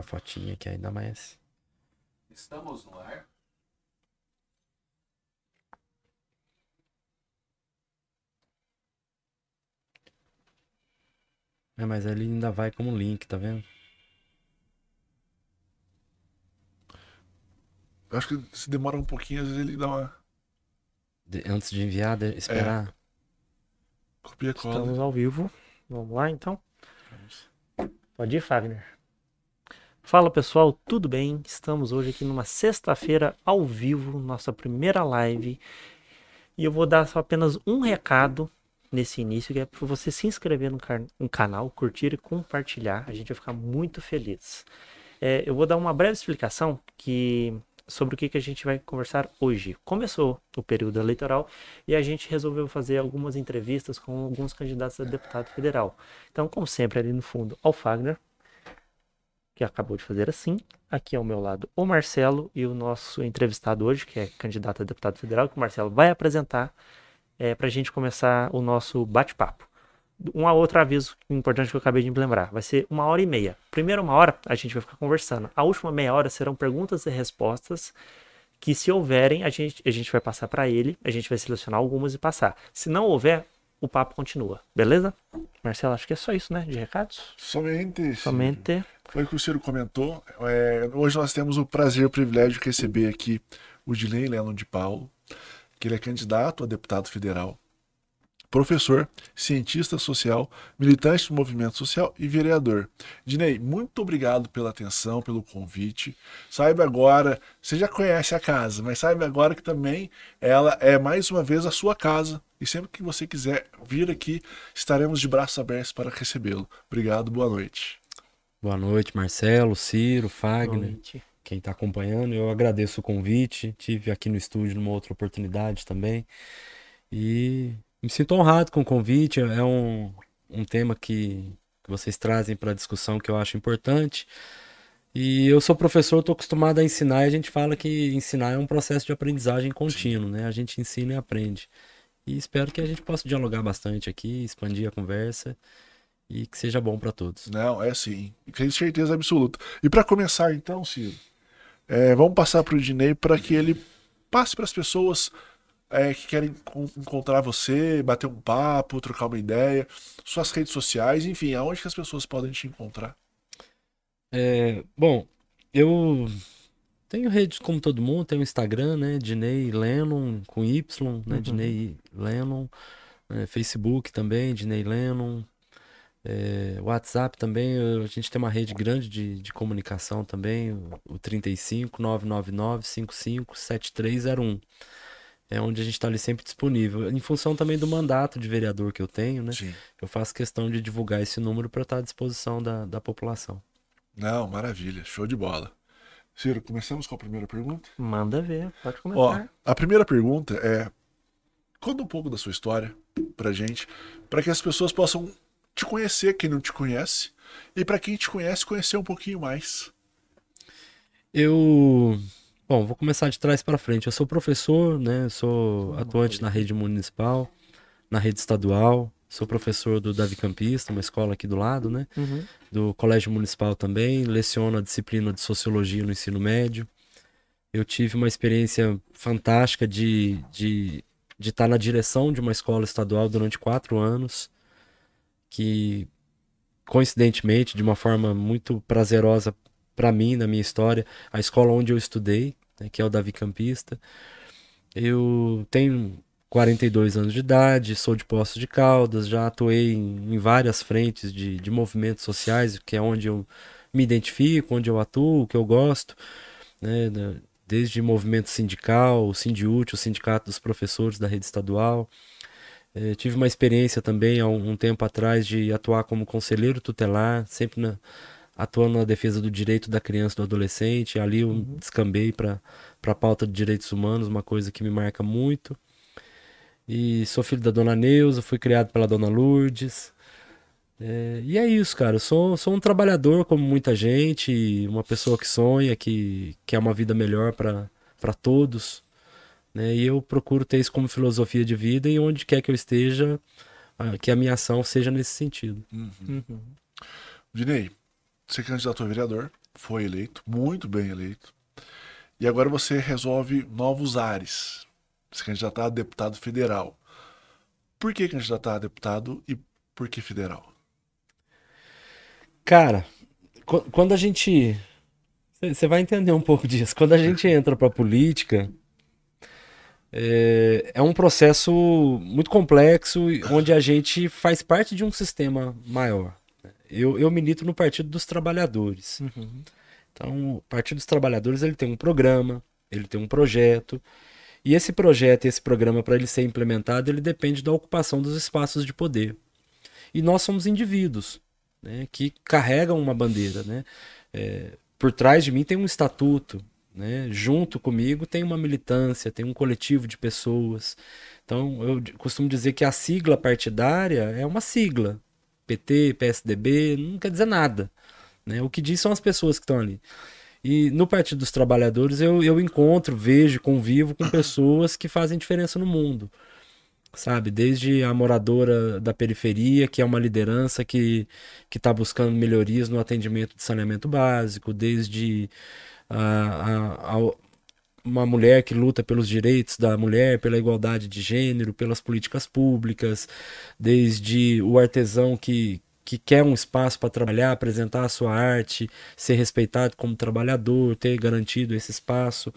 a fotinha aqui ainda mais. Estamos no ar. É, mas ele ainda vai como link, tá vendo? Eu acho que se demora um pouquinho, às vezes ele dá uma. De- antes de enviar, de- esperar. Copia e cola. Estamos ao vivo. Vamos lá, então? Pode ir, Fagner. Fala, pessoal, tudo bem? Estamos hoje aqui numa sexta-feira ao vivo, nossa primeira live. E eu vou dar só apenas um recado nesse início, que é para você se inscrever no, no canal, curtir e compartilhar. A gente vai ficar muito feliz. É, eu vou dar uma breve explicação que sobre o que, que a gente vai conversar hoje. Começou o período eleitoral e a gente resolveu fazer algumas entrevistas com alguns candidatos a deputado federal. Então, como sempre, ali no fundo, ao Fagner, que acabou de fazer assim. Aqui ao meu lado, o Marcelo e o nosso entrevistado hoje, que é candidato a deputado federal, que o Marcelo vai apresentar para a gente começar o nosso bate-papo. Um outro aviso importante que eu acabei de me lembrar. Vai ser uma hora e meia. Primeira uma hora, a gente vai ficar conversando. A última meia hora serão perguntas e respostas que se houverem, a gente, a gente vai passar para ele, a gente vai selecionar algumas e passar. Se não houver, o papo continua, beleza? Marcelo, acho que é só isso, né? De recados? Somente. Somente. Foi o que o Ciro comentou. É, hoje nós temos o prazer e o privilégio de receber aqui o Dinei Lennon de Paulo, que ele é candidato a deputado federal, professor, cientista social, militante do movimento social e vereador. Dinei, muito obrigado pela atenção, pelo convite. Saiba agora, você já conhece a casa, mas saiba agora que também ela é mais uma vez a sua casa. E sempre que você quiser vir aqui, estaremos de braços abertos para recebê-lo. Obrigado, boa noite. Boa noite, Marcelo, Ciro, Fagner, Noite. quem tá acompanhando. Eu agradeço o convite. Tive aqui no estúdio numa outra oportunidade também. E me sinto honrado com o convite. É um, um tema que, que vocês trazem para discussão que eu acho importante. E eu sou professor, estou acostumado a ensinar e a gente fala que ensinar é um processo de aprendizagem contínuo, né? A gente ensina e aprende. E espero que a gente possa dialogar bastante aqui, expandir a conversa e que seja bom para todos. Não, é sim. Tenho certeza absoluta. E para começar, então, Ciro, é, vamos passar para o Dinei para que ele passe para as pessoas é, que querem con- encontrar você, bater um papo, trocar uma ideia, suas redes sociais, enfim, aonde que as pessoas podem te encontrar. É, bom, eu tenho redes como todo mundo, tenho Instagram, né? Dinei Lennon com Y, né? Uhum. Dinei Lennon, é, Facebook também, Dinei Lennon, é, WhatsApp também, a gente tem uma rede grande de, de comunicação também, o, o 35 999 55 7301. É onde a gente está ali sempre disponível. Em função também do mandato de vereador que eu tenho, né? Sim. Eu faço questão de divulgar esse número para estar à disposição da, da população. Não, maravilha, show de bola. Ciro, começamos com a primeira pergunta? Manda ver, pode Ó, começar. a primeira pergunta é: conta um pouco da sua história pra gente, para que as pessoas possam te conhecer, quem não te conhece, e para quem te conhece, conhecer um pouquinho mais. Eu, bom, vou começar de trás para frente. Eu sou professor, né? Sou atuante na rede municipal, na rede estadual. Sou professor do Davi Campista, uma escola aqui do lado, né? Uhum. Do Colégio Municipal também. Leciono a disciplina de Sociologia no ensino médio. Eu tive uma experiência fantástica de, de, de estar na direção de uma escola estadual durante quatro anos, que coincidentemente, de uma forma muito prazerosa para mim, na minha história, a escola onde eu estudei, né, que é o Davi Campista. Eu tenho 42 anos de idade, sou de Poços de Caldas, já atuei em, em várias frentes de, de movimentos sociais, que é onde eu me identifico, onde eu atuo, que eu gosto, né, desde movimento sindical, o Sindiúte, o Sindicato dos Professores da Rede Estadual. Eh, tive uma experiência também há um, um tempo atrás de atuar como conselheiro tutelar, sempre na, atuando na defesa do direito da criança e do adolescente. Ali eu descambei para a pauta de direitos humanos, uma coisa que me marca muito. E sou filho da dona Neuza, fui criado pela dona Lourdes. É, e é isso, cara. Eu sou, sou um trabalhador como muita gente, e uma pessoa que sonha, que quer uma vida melhor para todos. Né? E eu procuro ter isso como filosofia de vida e onde quer que eu esteja, ah, que a minha ação seja nesse sentido. Uhum. Dinei, você candidatou a vereador, foi eleito, muito bem eleito. E agora você resolve novos ares. Se candidatar a deputado federal. Por que candidatar a deputado e por que federal? Cara, qu- quando a gente. Você vai entender um pouco disso. Quando a gente entra pra política, é, é um processo muito complexo, onde a gente faz parte de um sistema maior. Eu, eu milito no Partido dos Trabalhadores. Uhum. Então, o Partido dos Trabalhadores ele tem um programa, ele tem um projeto, e esse projeto esse programa, para ele ser implementado, ele depende da ocupação dos espaços de poder. E nós somos indivíduos né, que carregam uma bandeira. Né? É, por trás de mim tem um estatuto, né? junto comigo tem uma militância, tem um coletivo de pessoas. Então, eu costumo dizer que a sigla partidária é uma sigla. PT, PSDB, não quer dizer nada. Né? O que diz são as pessoas que estão ali. E no Partido dos Trabalhadores eu, eu encontro, vejo, convivo com pessoas que fazem diferença no mundo. Sabe? Desde a moradora da periferia, que é uma liderança que está buscando melhorias no atendimento de saneamento básico, desde a- a- uma mulher que luta pelos direitos da mulher, pela igualdade de gênero, pelas políticas públicas, desde o artesão que, que quer um espaço para trabalhar, apresentar a sua arte, ser respeitado como trabalhador, ter garantido esse espaço.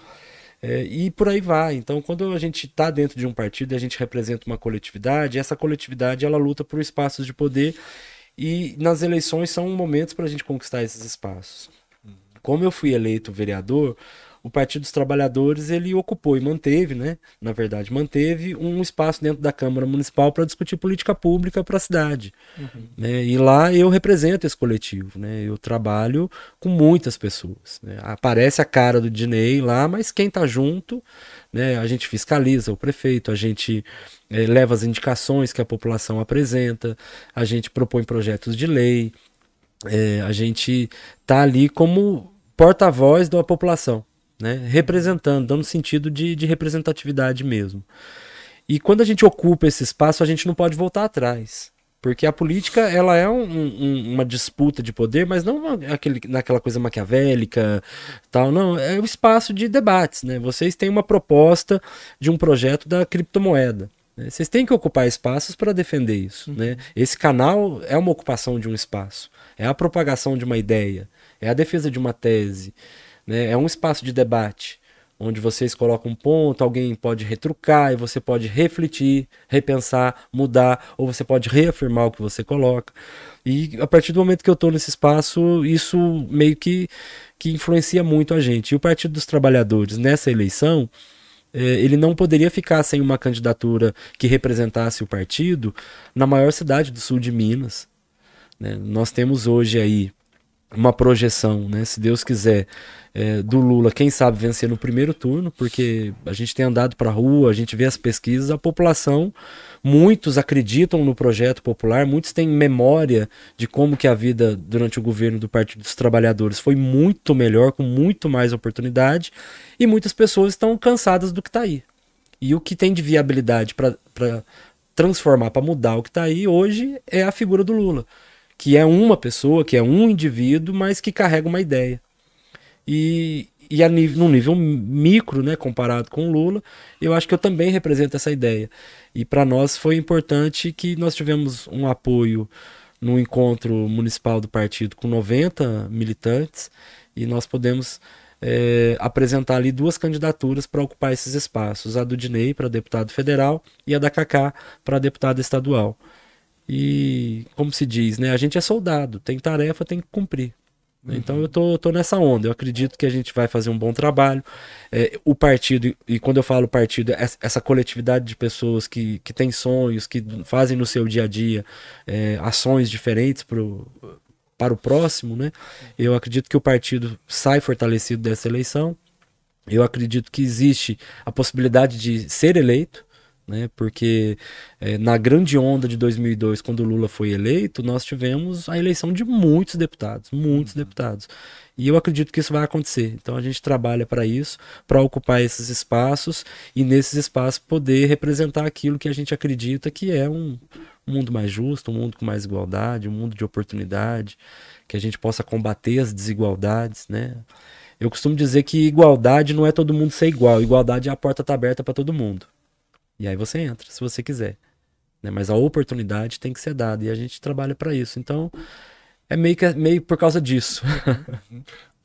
É, e por aí vai. Então, quando a gente está dentro de um partido a gente representa uma coletividade, essa coletividade ela luta por espaços de poder e nas eleições são momentos para a gente conquistar esses espaços. Como eu fui eleito vereador, o Partido dos Trabalhadores ele ocupou e manteve, né? Na verdade, manteve um espaço dentro da Câmara Municipal para discutir política pública para a cidade. né? E lá eu represento esse coletivo, né? Eu trabalho com muitas pessoas. né? Aparece a cara do Dinei lá, mas quem tá junto, né? A gente fiscaliza o prefeito, a gente eh, leva as indicações que a população apresenta, a gente propõe projetos de lei, é, a gente tá ali como porta-voz da população, né? Representando, dando sentido de, de representatividade mesmo. E quando a gente ocupa esse espaço, a gente não pode voltar atrás. Porque a política, ela é um- um- uma disputa de poder, mas não uma- aquele, naquela coisa maquiavélica, tal, não. É um espaço de debates, né? Vocês têm uma proposta de um projeto da criptomoeda. né? Vocês têm que ocupar espaços para defender isso, né? Esse canal é uma ocupação de um espaço, é a propagação de uma ideia, é a defesa de uma tese, né? É um espaço de debate onde vocês colocam um ponto, alguém pode retrucar e você pode refletir, repensar, mudar, ou você pode reafirmar o que você coloca. E a partir do momento que eu estou nesse espaço, isso meio que, que influencia muito a gente. E o Partido dos Trabalhadores, nessa eleição, eh, ele não poderia ficar sem uma candidatura que representasse o partido na maior cidade do sul de Minas. né? Nós temos hoje aí uma projeção, né, se Deus quiser, é, do Lula, quem sabe vencer no primeiro turno, porque a gente tem andado para a rua, a gente vê as pesquisas, a população, muitos acreditam no projeto popular, muitos têm memória de como que a vida durante o governo do Partido dos Trabalhadores foi muito melhor, com muito mais oportunidade, e muitas pessoas estão cansadas do que está aí. E o que tem de viabilidade para transformar, para mudar o que está aí hoje é a figura do Lula que é uma pessoa, que é um indivíduo, mas que carrega uma ideia. E, e a nível, num nível micro, né, comparado com o Lula, eu acho que eu também represento essa ideia. E para nós foi importante que nós tivemos um apoio no encontro municipal do partido com 90 militantes e nós podemos é, apresentar ali duas candidaturas para ocupar esses espaços, a do Dinei para deputado federal e a da Cacá para deputada estadual. E, como se diz, né? A gente é soldado, tem tarefa, tem que cumprir. Então eu tô, tô nessa onda. Eu acredito que a gente vai fazer um bom trabalho. É, o partido, e quando eu falo partido, essa coletividade de pessoas que, que têm sonhos, que fazem no seu dia a dia é, ações diferentes pro, para o próximo, né? Eu acredito que o partido sai fortalecido dessa eleição. Eu acredito que existe a possibilidade de ser eleito né? Porque é, na grande onda de 2002, quando o Lula foi eleito, nós tivemos a eleição de muitos deputados, muitos uhum. deputados. E eu acredito que isso vai acontecer. Então a gente trabalha para isso, para ocupar esses espaços e nesses espaços poder representar aquilo que a gente acredita que é um, um mundo mais justo, um mundo com mais igualdade, um mundo de oportunidade, que a gente possa combater as desigualdades, né? Eu costumo dizer que igualdade não é todo mundo ser igual, igualdade é a porta tá aberta para todo mundo. E aí você entra, se você quiser. Né? Mas a oportunidade tem que ser dada e a gente trabalha para isso. Então, é meio, que, meio por causa disso.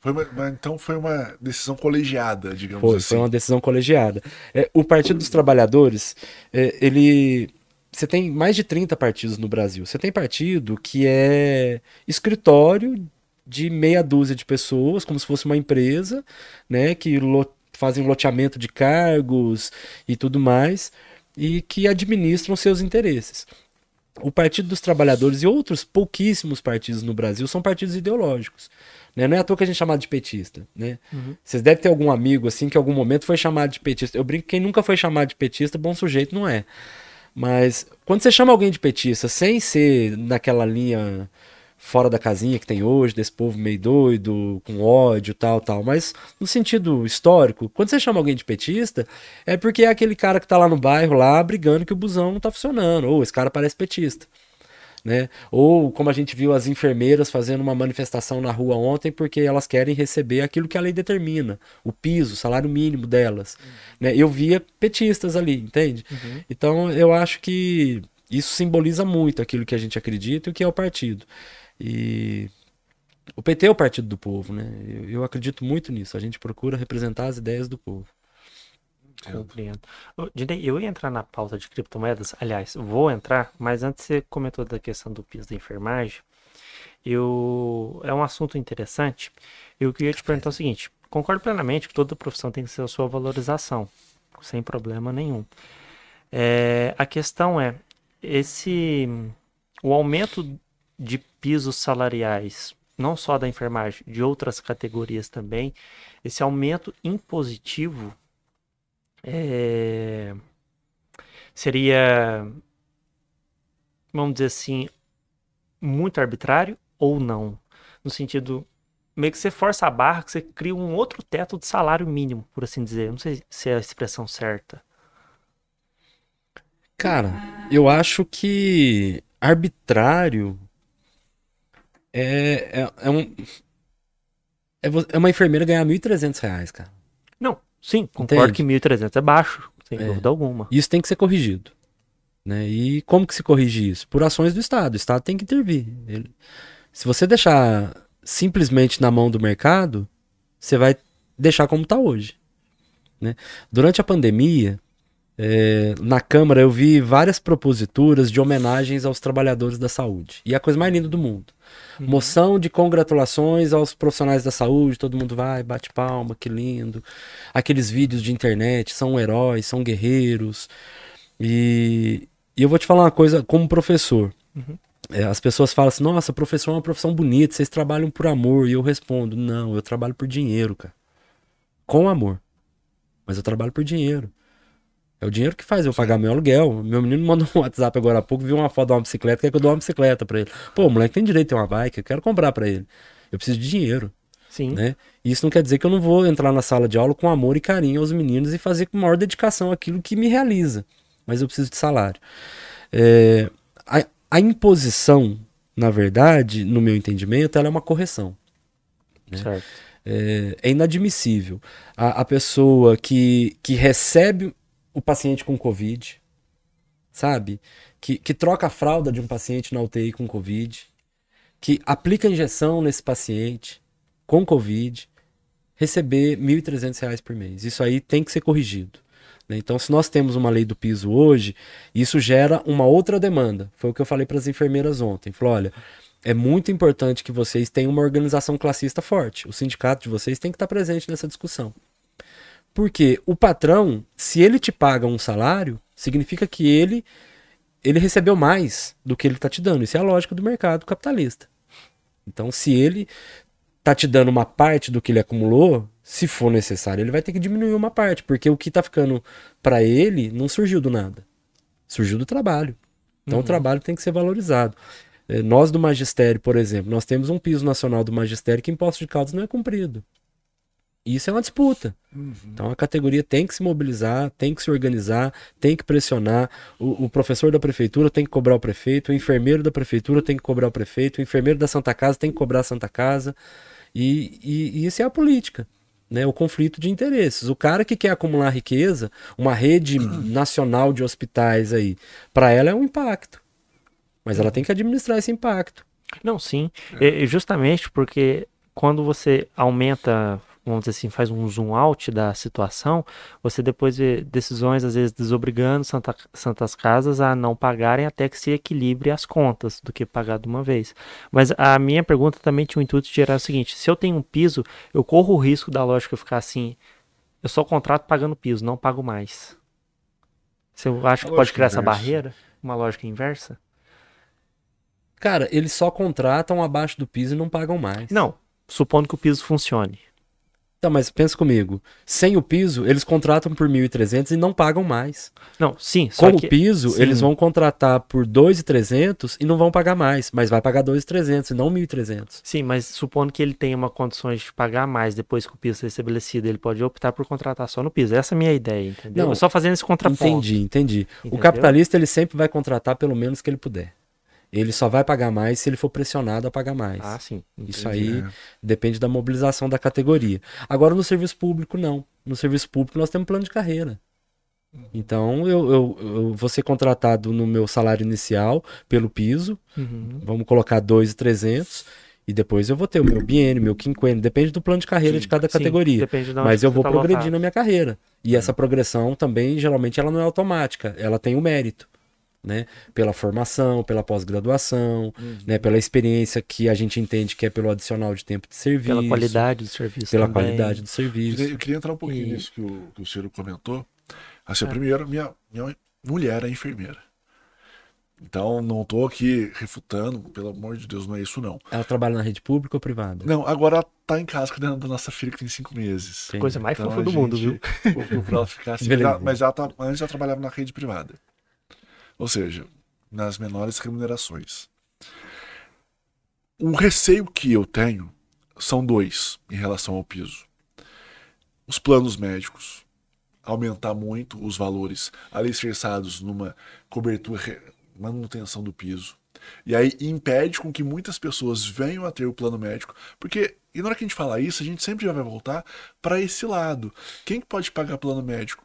Foi uma, então foi uma decisão colegiada, digamos foi, assim. Foi uma decisão colegiada. É, o Partido dos Trabalhadores, é, ele. Você tem mais de 30 partidos no Brasil. Você tem partido que é escritório de meia dúzia de pessoas, como se fosse uma empresa, né? Que fazem loteamento de cargos e tudo mais, e que administram seus interesses. O Partido dos Trabalhadores e outros pouquíssimos partidos no Brasil são partidos ideológicos. Né? Não é à toa que a gente é chamado de petista. Né? Uhum. Vocês devem ter algum amigo assim que em algum momento foi chamado de petista. Eu brinco que quem nunca foi chamado de petista, bom sujeito não é. Mas quando você chama alguém de petista sem ser naquela linha fora da casinha que tem hoje, desse povo meio doido, com ódio, tal, tal. Mas no sentido histórico, quando você chama alguém de petista, é porque é aquele cara que tá lá no bairro, lá, brigando que o busão não tá funcionando. Ou esse cara parece petista né? Ou como a gente viu as enfermeiras fazendo uma manifestação na rua ontem porque elas querem receber aquilo que a lei determina, o piso, o salário mínimo delas, uhum. né? Eu via petistas ali, entende? Uhum. Então eu acho que isso simboliza muito aquilo que a gente acredita e o que é o partido. E o PT é o partido do povo, né? Eu, eu acredito muito nisso. A gente procura representar as ideias do povo. Compreendo. Eu ia entrar na pauta de criptomoedas, aliás, vou entrar, mas antes você comentou da questão do piso da enfermagem, eu é um assunto interessante. Eu queria te perguntar o seguinte: concordo plenamente que toda profissão tem que ter a sua valorização, sem problema nenhum. É, a questão é esse o aumento de pisos salariais, não só da enfermagem, de outras categorias também, esse aumento impositivo é, seria, vamos dizer assim, muito arbitrário ou não? No sentido, meio que você força a barra, que você cria um outro teto de salário mínimo, por assim dizer. Não sei se é a expressão certa. Cara, eu acho que arbitrário é, é, é um. É, é uma enfermeira ganhar 1.300 reais, cara. Não, Sim, concordo Entende? que 1.300 é baixo, sem é. dúvida alguma. Isso tem que ser corrigido. Né? E como que se corrige isso? Por ações do Estado. O Estado tem que intervir. Ele... Se você deixar simplesmente na mão do mercado, você vai deixar como está hoje. Né? Durante a pandemia, é, na Câmara eu vi várias proposituras de homenagens aos trabalhadores da saúde. E é a coisa mais linda do mundo. Uhum. Moção de congratulações aos profissionais da saúde, todo mundo vai, bate palma, que lindo. Aqueles vídeos de internet, são heróis, são guerreiros. E, e eu vou te falar uma coisa como professor. Uhum. É, as pessoas falam assim: nossa, professor é uma profissão bonita, vocês trabalham por amor. E eu respondo: não, eu trabalho por dinheiro, cara. Com amor. Mas eu trabalho por dinheiro. É o dinheiro que faz eu pagar meu aluguel. Meu menino mandou um WhatsApp agora há pouco, viu uma foto de uma bicicleta, quer que eu dou uma bicicleta pra ele. Pô, o moleque tem direito a ter uma bike, eu quero comprar pra ele. Eu preciso de dinheiro. Sim. Né? Isso não quer dizer que eu não vou entrar na sala de aula com amor e carinho aos meninos e fazer com maior dedicação aquilo que me realiza. Mas eu preciso de salário. É, a, a, imposição, na verdade, no meu entendimento, ela é uma correção. Né? Certo. É, é inadmissível. A, a pessoa que, que recebe o paciente com Covid, sabe? Que, que troca a fralda de um paciente na UTI com Covid, que aplica injeção nesse paciente com Covid, receber R$ 1.300 por mês. Isso aí tem que ser corrigido. Né? Então, se nós temos uma lei do piso hoje, isso gera uma outra demanda. Foi o que eu falei para as enfermeiras ontem. Falou: olha, é muito importante que vocês tenham uma organização classista forte. O sindicato de vocês tem que estar presente nessa discussão. Porque o patrão, se ele te paga um salário, significa que ele ele recebeu mais do que ele está te dando. Isso é a lógica do mercado capitalista. Então, se ele tá te dando uma parte do que ele acumulou, se for necessário, ele vai ter que diminuir uma parte, porque o que tá ficando para ele não surgiu do nada. Surgiu do trabalho. Então, uhum. o trabalho tem que ser valorizado. É, nós do magistério, por exemplo, nós temos um piso nacional do magistério que Poços de Caldas não é cumprido. Isso é uma disputa. Uhum. Então a categoria tem que se mobilizar, tem que se organizar, tem que pressionar. O, o professor da prefeitura tem que cobrar o prefeito, o enfermeiro da prefeitura tem que cobrar o prefeito, o enfermeiro da Santa Casa tem que cobrar a Santa Casa. E, e, e isso é a política. Né, o conflito de interesses. O cara que quer acumular riqueza, uma rede nacional de hospitais aí, para ela é um impacto. Mas ela tem que administrar esse impacto. Não, sim. E justamente porque quando você aumenta, vamos dizer assim, faz um zoom out da situação, você depois vê decisões, às vezes, desobrigando Santa- Santas Casas a não pagarem até que se equilibre as contas do que pagar de uma vez. Mas a minha pergunta também tinha o intuito de gerar o seguinte: se eu tenho um piso, eu corro o risco da lógica ficar assim, eu só contrato pagando piso, não pago mais. Você acha que pode criar essa inversa. barreira? Uma lógica inversa? Cara, eles só contratam abaixo do piso e não pagam mais. Não, supondo que o piso funcione. Tá, mas pensa comigo. Sem o piso, eles contratam por 1.300 e não pagam mais. Não, sim, Com que o piso, sim. eles vão contratar por 2.300 e não vão pagar mais, mas vai pagar 2.300 e não 1.300. Sim, mas supondo que ele tenha uma condições de pagar mais depois que o piso é estabelecido, ele pode optar por contratar só no piso. Essa é a minha ideia, entendeu? Não, Eu só fazendo esse contraponto. Entendi, entendi. O Entendeu? capitalista, ele sempre vai contratar pelo menos que ele puder. Ele só vai pagar mais se ele for pressionado a pagar mais. Ah, sim. Isso entendi. aí É. depende da mobilização da categoria. Agora, no serviço público, não. No serviço público, nós temos plano de carreira. Então, eu, eu, eu vou ser contratado no meu salário inicial pelo piso, Uhum. vamos colocar 2.300, e depois eu vou ter o meu biênio, meu quinquênio, depende do plano de carreira Sim, de cada Sim, categoria. depende de Mas eu vou tá lotado. na minha carreira. E essa progressão também, geralmente, ela não é automática, ela tem o mérito. Né? Pela formação, pela pós-graduação, né? pela experiência que a gente entende que é pelo adicional de tempo de serviço, Pela qualidade do serviço pela também. qualidade do serviço. eu queria entrar um pouquinho E- nisso que o, que o Ciro comentou. Assim, É. primeiro, minha, minha mulher é enfermeira. Então, não tô aqui refutando, pelo amor de Deus, não é isso não. Ela trabalha na rede pública ou privada? Não, agora ela tá em casa cuidando da nossa filha que tem cinco meses. Entendi. Coisa mais Então, fofa do mundo, viu? gente pra ela ficar assim. Mas ela- Mas ela tá, antes ela trabalhava na rede privada. Ou seja, nas menores remunerações. O receio que eu tenho são dois em relação ao piso. Os planos médicos. Aumentar muito os valores alicerçados numa cobertura, manutenção do piso. E aí impede com que muitas pessoas venham a ter o plano médico, porque e na hora que a gente falar isso, a gente sempre vai voltar para esse lado. Quem que pode pagar plano médico?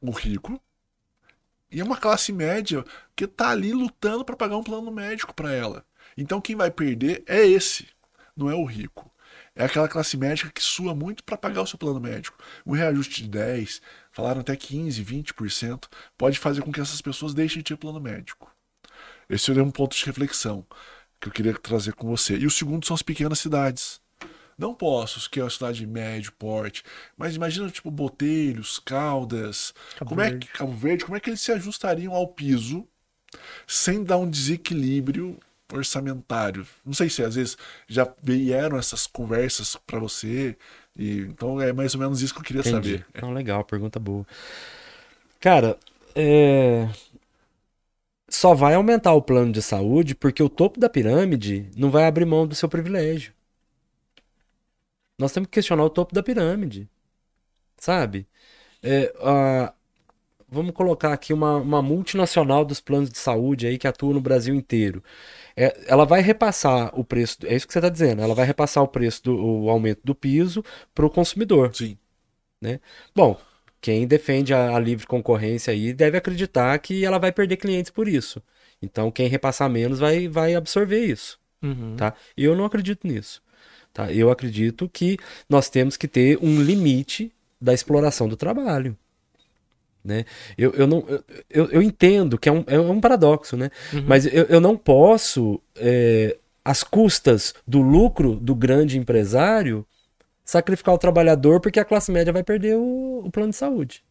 O rico. E é uma classe média que tá ali lutando para pagar um plano médico para ela. Então quem vai perder é esse, não é o rico. É aquela classe médica que sua muito para pagar o seu plano médico. Um reajuste de 10, falaram até 15, 20%, pode fazer com que essas pessoas deixem de ter plano médico. Esse é um ponto de reflexão que eu queria trazer com você. E o segundo são as pequenas cidades. Não Poços, que é uma cidade de médio porte, mas imagina tipo Botelhos, Caldas, Cabo como é Verde. que Cabo Verde, como é que eles se ajustariam ao piso sem dar um desequilíbrio orçamentário? Não sei se às vezes já vieram essas conversas para você, e então é mais ou menos isso que eu queria Entendi. saber. Então, legal, pergunta boa. Cara, é... só vai aumentar o plano de saúde porque o topo da pirâmide não vai abrir mão do seu privilégio. Nós temos que questionar o topo da pirâmide, sabe? É, a- Vamos colocar aqui uma, uma multinacional dos planos de saúde aí que atua no Brasil inteiro. É, ela vai repassar o preço, é isso que você está dizendo, ela vai repassar o preço do o aumento do piso para o consumidor. Sim. Bom, quem defende a, a livre concorrência aí deve acreditar que ela vai perder clientes por isso. Então, quem repassar menos vai, vai absorver isso, Uhum. tá? Eu não acredito nisso, tá? Eu acredito que nós temos que ter um limite da exploração do trabalho, né? Eu, eu, não, eu, eu, entendo que é um, é um paradoxo, né? Uhum. Mas eu, eu não posso, é, às custas do lucro do grande empresário, sacrificar o trabalhador porque a classe média vai perder o, o plano de saúde.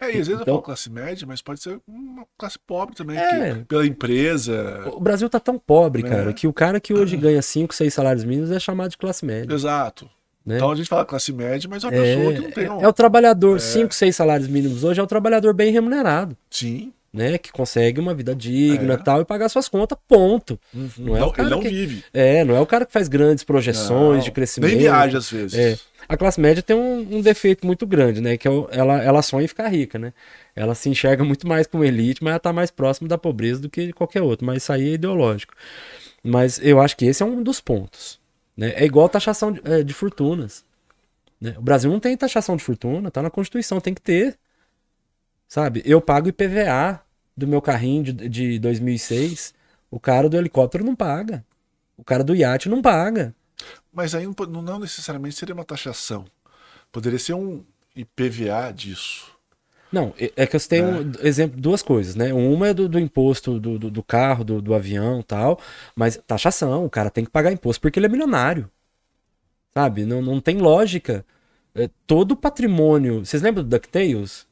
É, e às vezes eu Então- falo classe média, mas pode ser uma classe pobre também, É. que- pela empresa. O Brasil tá tão pobre, É. cara, que o cara que hoje ganha 5, 6 salários mínimos é chamado de classe média. Exato. Né? Então a gente fala classe média, mas é uma É, pessoa que não tem. um- é o trabalhador, 5, 6 salários mínimos hoje é o trabalhador bem remunerado, Sim. né? Que consegue uma vida digna É. tal e pagar suas contas, ponto. Não é o Não, cara ele não que- vive. É, não é o cara que faz grandes projeções Não, de crescimento. Nem viaja às vezes. É. A classe média tem um, um defeito muito grande, né? Que é ela, ela sonha em ficar rica, né? Ela se enxerga muito mais como elite, mas ela tá mais próximo da pobreza do que qualquer outro. Mas isso aí é ideológico. Mas eu acho que esse é um dos pontos. Né? É igual taxação de, é, de fortunas. né? O Brasil não tem taxação de fortuna, tá na Constituição, tem que ter. Sabe? Eu pago IPVA do meu carrinho de, de 2006. O cara do helicóptero não paga. O cara do iate não paga. Mas aí não, necessariamente seria uma taxação. Poderia ser um IPVA disso. Não, é- é que eu citei um exemplo, duas coisas, né? Uma é do, do imposto do, do, do carro, do, do avião tal, mas taxação, o cara tem que pagar imposto porque ele é milionário. Sabe? Não, não tem lógica. É, todo o patrimônio. Vocês lembram do DuckTales?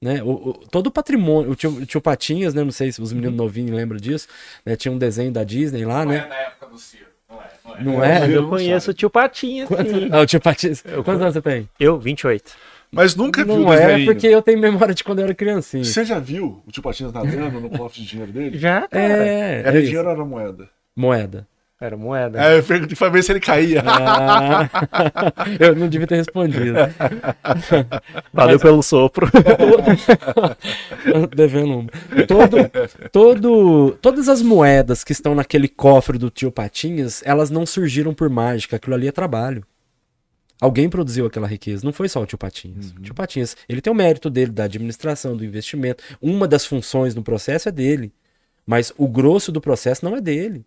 Né? O, o- todo o patrimônio. O tio, o tio Patinhas, né? Não sei se os meninos novinhos lembram disso. Né? Tinha um desenho da Disney lá, Não né? é na época do Ciro. Não é. Não é. Não É? Mas eu eu não conheço sabe. o tio Patinha. Ah, o tio Patinhas. Quantos anos você tem? Eu, 28. Mas nunca viu o Não é desenho. porque eu tenho memória de quando eu era criancinha. Você já viu o tio Patinhas nadando no cofre de dinheiro dele? Já, cara. É, Era é isso. dinheiro ou era moeda? moeda. Era moeda. É, eu perguntei pra ver se ele caía. Ah, eu não devia ter respondido. Valeu pelo sopro. Devendo um. Todo, todo, todas as moedas que estão naquele cofre do tio Patinhas, elas não surgiram por mágica. Aquilo ali é trabalho. Alguém produziu aquela riqueza. Não foi só o tio Patinhas. O tio Patinhas, ele tem o mérito dele da administração, do investimento. Uma das funções no processo é dele. Mas o grosso do processo não é dele.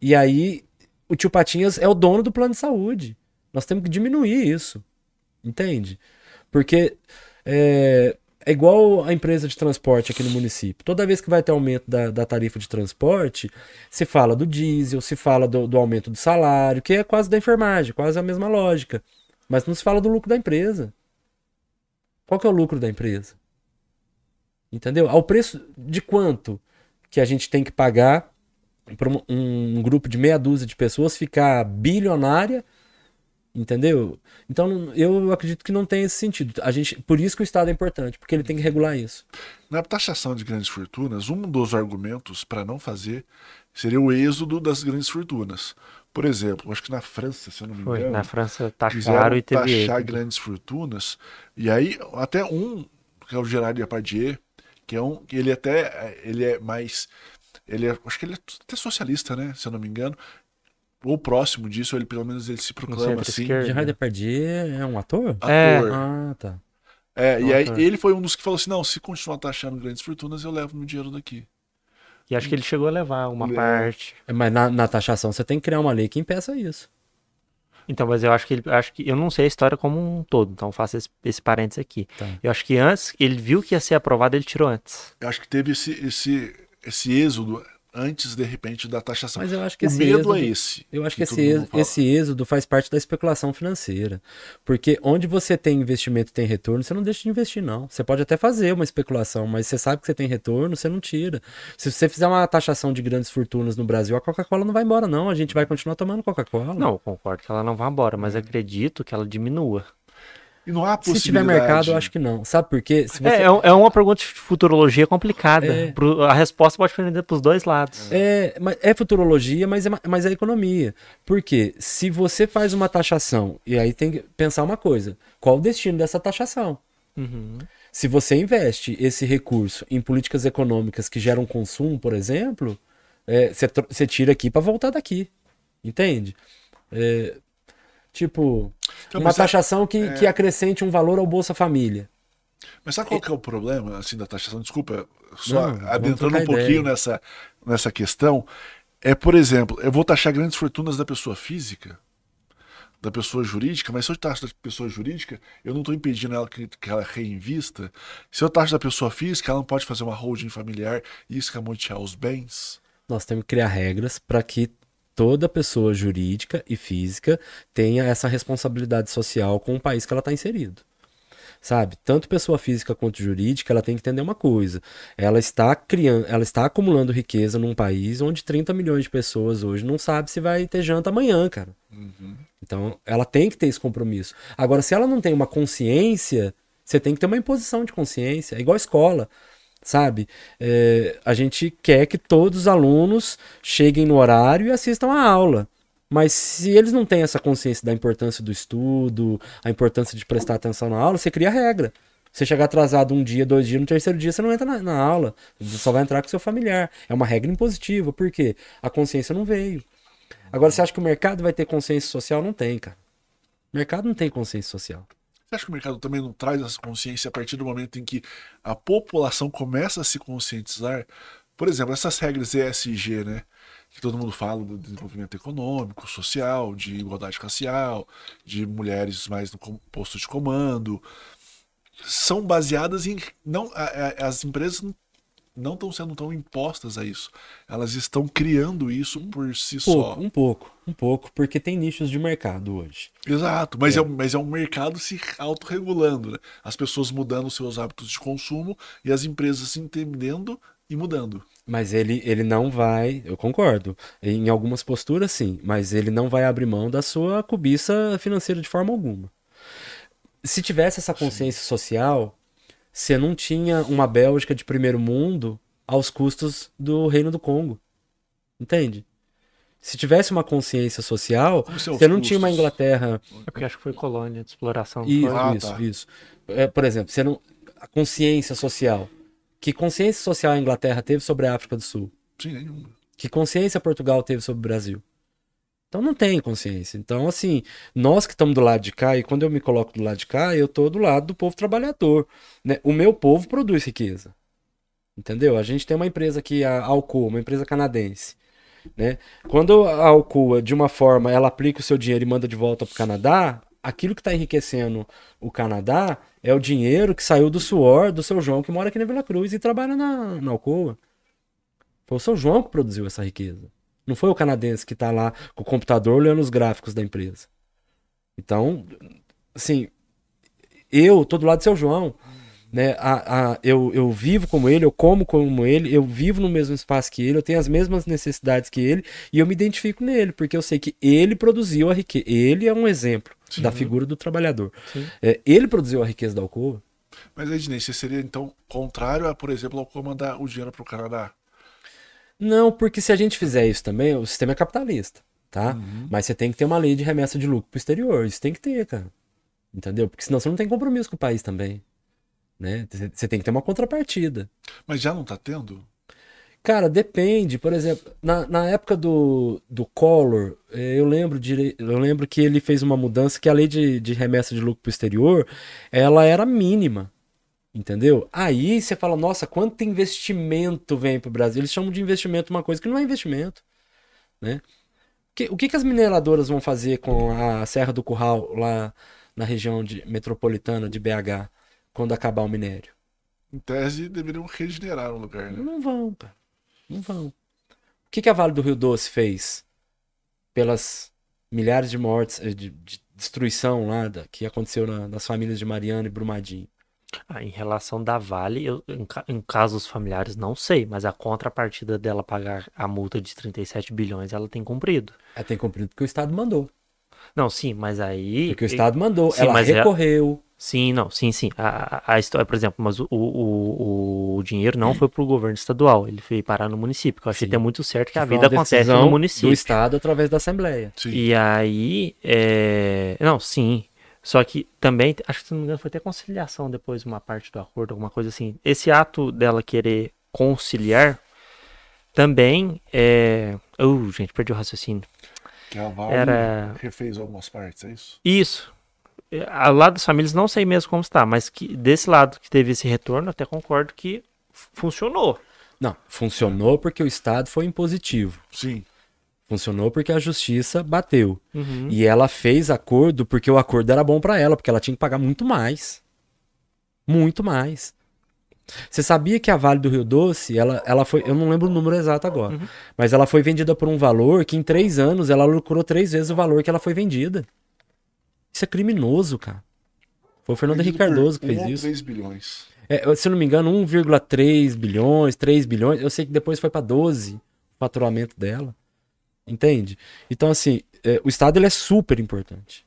E aí, o tio Patinhas é o dono do plano de saúde. Nós temos que diminuir isso. Entende? Porque é, é igual a empresa de transporte aqui no município. Toda vez que vai ter aumento da, da tarifa de transporte, se fala do diesel, se fala do, do aumento do salário, que é quase da enfermagem, quase a mesma lógica. Mas não se fala do lucro da empresa. Qual que é o lucro da empresa? Entendeu? Ao preço de quanto que a gente tem que pagar para um, um grupo de meia dúzia de pessoas ficar bilionária, entendeu? Então eu acredito que não tem esse sentido. A gente, por isso que o Estado é importante, porque ele tem que regular isso. Na taxação de grandes fortunas, um dos argumentos para não fazer seria o êxodo das grandes fortunas. Por exemplo, acho que na França, se eu não me Foi, engano, na França taxaram e teve taxar êxodo. grandes fortunas. E aí, até um, que é o Gerard Depardieu, que é um que ele até ele é mais ele é, acho que ele é até socialista, né, se eu não me engano. Ou próximo disso, ele pelo menos ele se proclama assim. Gerard Depardieu é um ator? É. Ator. Ah, tá. É, e aí Ator. ele foi um dos que falou assim: não, se continuar taxando grandes fortunas, eu levo meu dinheiro daqui. E acho que ele chegou a levar uma É. parte. É, Mas na, na taxação você tem que criar uma lei que impeça isso. Então, mas eu acho que ele. Acho que, eu não sei a história como um todo, então faço esse, esse parênteses aqui. Tá. Eu acho que antes, ele viu que ia ser aprovado, ele tirou antes. Eu acho que teve esse, esse, esse êxodo antes, de repente, da taxação. Mas eu acho que o êxodo, medo é esse. Eu acho que, todo esse, êxodo, esse êxodo faz parte da especulação financeira. Porque onde você tem investimento e tem retorno, você não deixa de investir, não. Você pode até fazer uma especulação, mas você sabe que você tem retorno, você não tira. Se você fizer uma taxação de grandes fortunas no Brasil, a Coca-Cola não vai embora, não. A gente vai continuar tomando Coca-Cola. Não, eu concordo que ela não vai embora, mas acredito que ela diminua. E não há Se possibilidade. tiver mercado, eu acho que não. Sabe por quê? Se você... É, é é uma pergunta de futurologia complicada. É. Pro- a resposta pode depender pros dois lados. É, mas é futurologia, mas é, ma- mas é economia. Porque se você faz uma taxação, e aí tem que pensar uma coisa: qual o destino dessa taxação? Uhum. Se você investe esse recurso em políticas econômicas que geram consumo, por exemplo, é, você você tira aqui para voltar daqui. Entende? É, tipo, Então, uma é- taxação que, que acrescente um valor ao Bolsa Família. mas sabe qual que é o problema assim, da taxação? Desculpa, só Não, adentrando um pouquinho ideia. nessa, nessa questão. É, por exemplo, eu vou taxar grandes fortunas da pessoa física, da pessoa jurídica, mas se eu taxo da pessoa jurídica, eu não estou impedindo ela que, que ela reinvista. Se eu taxo da pessoa física, ela não pode fazer uma holding familiar e escamotear os bens. Nós temos que criar regras para que toda pessoa jurídica e física tenha essa responsabilidade social com o país que ela está inserido. Sabe? Tanto pessoa física quanto jurídica, ela tem que entender uma coisa. Ela está criando, ela está acumulando riqueza num país onde 30 milhões de pessoas hoje não sabe se vai ter janta amanhã, cara. Então, ela tem que ter esse compromisso. Agora, se ela não tem uma consciência, você tem que ter uma imposição de consciência. É igual a escola, sabe? É, a gente quer que todos os alunos cheguem no horário e assistam a aula. Mas se eles não têm essa consciência da importância do estudo, a importância de prestar atenção na aula, você cria regra. Você chegar atrasado um dia, dois dias, no terceiro dia você não entra na, na aula. Você só vai entrar com seu familiar. É uma regra impositiva. Por quê? A consciência não veio. Agora, você acha que o mercado vai ter consciência social? Não tem, cara. O mercado não tem consciência social. Você acha que o mercado também não traz essa consciência a partir do momento em que a população começa a se conscientizar? Por exemplo, essas regras ESG, né? Que todo mundo fala do desenvolvimento econômico, social, de igualdade racial, de mulheres mais no posto de comando, são baseadas em. Não, as empresas não- estão sendo tão impostas a isso. Elas estão criando isso por si Um só. pouco, um pouco, um pouco, porque tem nichos de mercado hoje. Exato, mas é. um- mas é um mercado se autorregulando, né? As pessoas mudando seus hábitos de consumo e as empresas entendendo e mudando. Mas ele, ele não vai, eu concordo, em algumas posturas sim, mas ele não vai abrir mão da sua cobiça financeira de forma alguma. Se tivesse essa consciência social, você não tinha uma Bélgica de primeiro mundo aos custos do Reino do Congo. Entende? Se tivesse uma consciência social, você não tinha uma custos? Inglaterra É porque acho que foi colônia de exploração. Isso? Ah, isso, tá. isso. É, por exemplo, você não, a consciência social. Que consciência social a Inglaterra teve sobre a África do Sul? Sim, nenhum. Que consciência Portugal teve sobre o Brasil? Então não tem consciência. Então, assim, nós que estamos do lado de cá, e quando eu me coloco do lado de cá, eu tô do lado do povo trabalhador. né? O meu povo produz riqueza. Entendeu? A gente tem uma empresa aqui, a Alcoa, uma empresa canadense. Né? Quando a Alcoa, de uma forma, ela aplica o seu dinheiro e manda de volta para o Canadá, aquilo que está enriquecendo o Canadá é o dinheiro que saiu do suor do seu João, que mora aqui na Vila Cruz e trabalha na, na Alcoa. Foi o seu João que produziu essa riqueza. Não foi o canadense que está lá com o computador olhando os gráficos da empresa. Então, assim, eu tô do lado do seu João. Né? A, a, eu, eu vivo como ele, eu como como ele, eu vivo no mesmo espaço que ele, eu tenho as mesmas necessidades que ele e eu me identifico nele, porque eu sei que ele produziu a riqueza. Ele é um exemplo Sim. da figura do trabalhador. É, ele produziu a riqueza da Alcoa. Mas, Ednei, você seria então contrário a, por exemplo, ao comandar o dinheiro para o Canadá? Não, porque se a gente fizer isso também, o sistema é capitalista, tá? Mas você tem que ter uma lei de remessa de lucro pro exterior. Isso tem que ter, cara. Entendeu? Porque senão você não tem compromisso com o país também. Né? Você tem que ter uma contrapartida. Mas já não está tendo? Cara, depende. Por exemplo, na, na época do, do Collor, eh, eu lembro, dire... eu lembro que ele fez uma mudança que a lei de, de remessa de lucro pro exterior, ela era mínima. Entendeu? Aí você fala, nossa, quanto investimento vem pro Brasil? Eles chamam de investimento uma coisa que não é investimento. Né? Que- o que, que as mineradoras vão fazer com a Serra do Curral lá na região de- metropolitana de BH quando acabar o minério? Em tese, deveriam regenerar o lugar, né? Não vão, cara. Não vão. O que, que a Vale do Rio Doce fez pelas milhares de mortes, eh, de, de destruição lá da- que aconteceu na- nas famílias de Mariana e Brumadinho? Ah, em relação da Vale, eu, em, ca- em casos familiares, não sei, mas a contrapartida dela pagar a multa de 37 bilhões, ela tem cumprido. Ela tem cumprido porque o Estado mandou. Não, sim, mas aí. Porque o Estado mandou. Sim, ela mas é- recorreu. Sim, não, sim, sim. A, a- a história, por exemplo, mas o, o, o dinheiro não foi pro governo estadual, ele foi parar no município. que Eu achei Sim. que é muito certo que a Foi vida uma acontece decisão no Do município. Estado através da Assembleia. Sim. E aí, é... não, sim. Só que também, acho que se não me engano, foi até conciliação depois, uma parte do acordo, alguma coisa assim. Esse ato dela querer conciliar também é. Uh, gente, perdi o raciocínio. Que a Vale Era- refez algumas partes, é isso? Isso. É, Ao lado das famílias, não sei mesmo como está, mas que desse lado que teve esse retorno, até concordo que funcionou. Não, funcionou porque o Estado foi impositivo. Sim. Funcionou porque a justiça bateu. Uhum. E ela fez acordo porque o acordo era bom pra ela, porque ela tinha que pagar muito mais. Muito mais. Você sabia que a Vale do Rio Doce, ela, ela foi, eu não lembro o número exato agora, Uhum. mas ela foi vendida por um valor que em três anos ela lucrou três vezes o valor que ela foi vendida. Isso é criminoso, cara. Foi o Fernando Henrique Cardoso que fez isso. 3 bilhões. É, se eu não me engano, 1,3 bilhões, 3 bilhões. Eu sei que depois foi para 12 o faturamento dela. Entende? Então, assim, é, o Estado ele é super importante.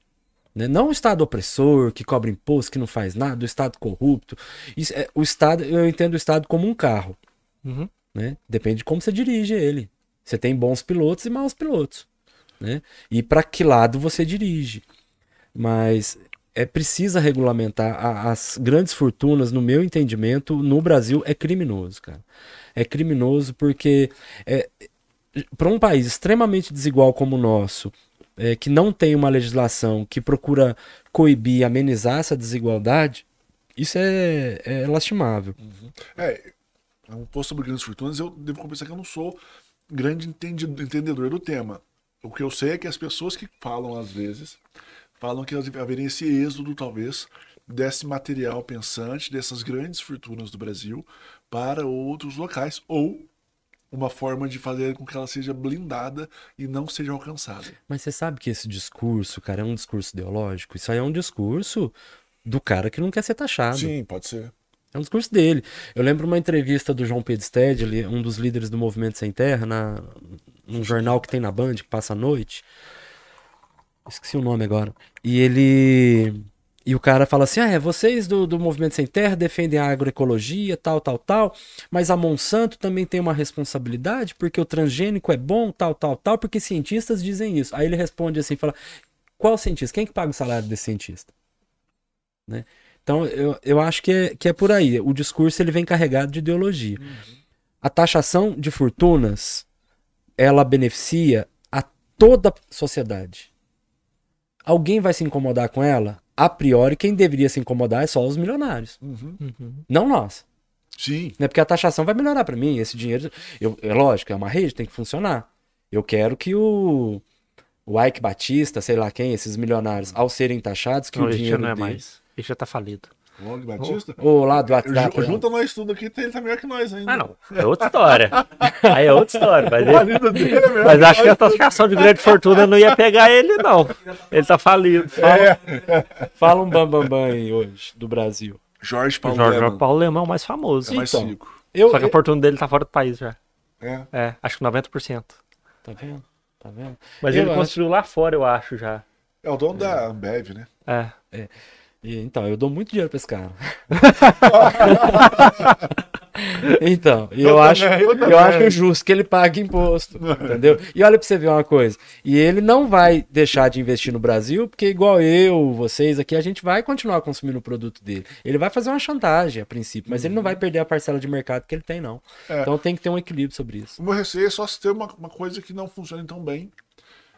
né? Não o Estado opressor, que cobra imposto, que não faz nada, o Estado corrupto. Isso, é, o Estado, eu entendo o Estado como um carro. Uhum. Né? Depende de como você dirige ele. Você tem bons pilotos e maus pilotos. né? E para que lado você dirige. Mas é precisa regulamentar A- as grandes fortunas, no meu entendimento, no Brasil é criminoso, cara. É criminoso porque é, para um país extremamente desigual como o nosso, é, que não tem uma legislação que procura coibir, amenizar essa desigualdade, isso é, é lastimável. É, é um posto sobre grandes fortunas, eu devo confessar que eu não sou grande entendi- entendedor do tema. O que eu sei é que as pessoas que falam, às vezes, falam que haveria esse êxodo, talvez, desse material pensante, dessas grandes fortunas do Brasil, para outros locais, ou uma forma de fazer com que ela seja blindada e não seja alcançada. Mas você sabe que esse discurso, cara, é um discurso ideológico? Isso aí é um discurso do cara que não quer ser taxado. Sim, pode ser. É um discurso dele. Eu lembro uma entrevista do João Pedro Stedley, um dos líderes do Movimento Sem Terra, na, num jornal que tem na Band, que passa à noite. Esqueci o nome agora. E ele. E o cara fala assim: ah, é, vocês do, do Movimento Sem Terra defendem a agroecologia, tal, tal, tal, mas a Monsanto também tem uma responsabilidade porque o transgênico é bom, tal, tal, tal, porque cientistas dizem isso. Aí ele responde assim: fala, qual cientista? Quem que paga o salário desse cientista? Né? Então, eu, eu acho que é, que é por aí. O discurso ele vem carregado de ideologia. A taxação de fortunas, ela beneficia a toda a sociedade. Alguém vai se incomodar com ela? A priori, quem deveria se incomodar é só os milionários, Uhum. Uhum. não nós. Sim, Né? Porque a taxação vai melhorar para mim. Esse dinheiro, eu, é lógico, é uma rede, tem que funcionar. Eu quero que o, o Ike Batista, sei lá quem, esses milionários, ao serem taxados, que Não, o dinheiro não é deles- mais. Ele já tá falido. O Og Batista. Ou lá do WhatsApp. Ju- lá. Junta nós tudo aqui, ele tá melhor que nós ainda. Ah, não. É outra história. Aí é outra história. Mas, O ele- é mas que acho que a taxação de grande fortuna não ia pegar ele, não. Ele tá falido. É. Fala um bambambam bam, bam aí hoje, do Brasil. Jorge O Paulo Jorge Leman, Paulo Lemão é o mais famoso. é mais Então. rico. Eu, Só que a fortuna dele tá fora do país já. É. É, acho que 90%. Tá vendo? Tá vendo? Mas Eu ele acho- construiu lá fora, eu acho, já. É o dono da Ambev, né? É. E, então, eu dou muito dinheiro pra esse cara. então, eu, Eu acho, também, eu eu, também. acho justo que ele pague imposto, entendeu? E olha pra você ver uma coisa. E ele não vai deixar de investir no Brasil, porque igual eu, vocês aqui, a gente vai continuar consumindo o produto dele. Ele vai fazer uma chantagem a princípio, mas ele não vai perder a parcela de mercado que ele tem, não. É. Então tem que ter um equilíbrio sobre isso. O meu receio é só se ter uma, uma coisa que não funcione tão bem,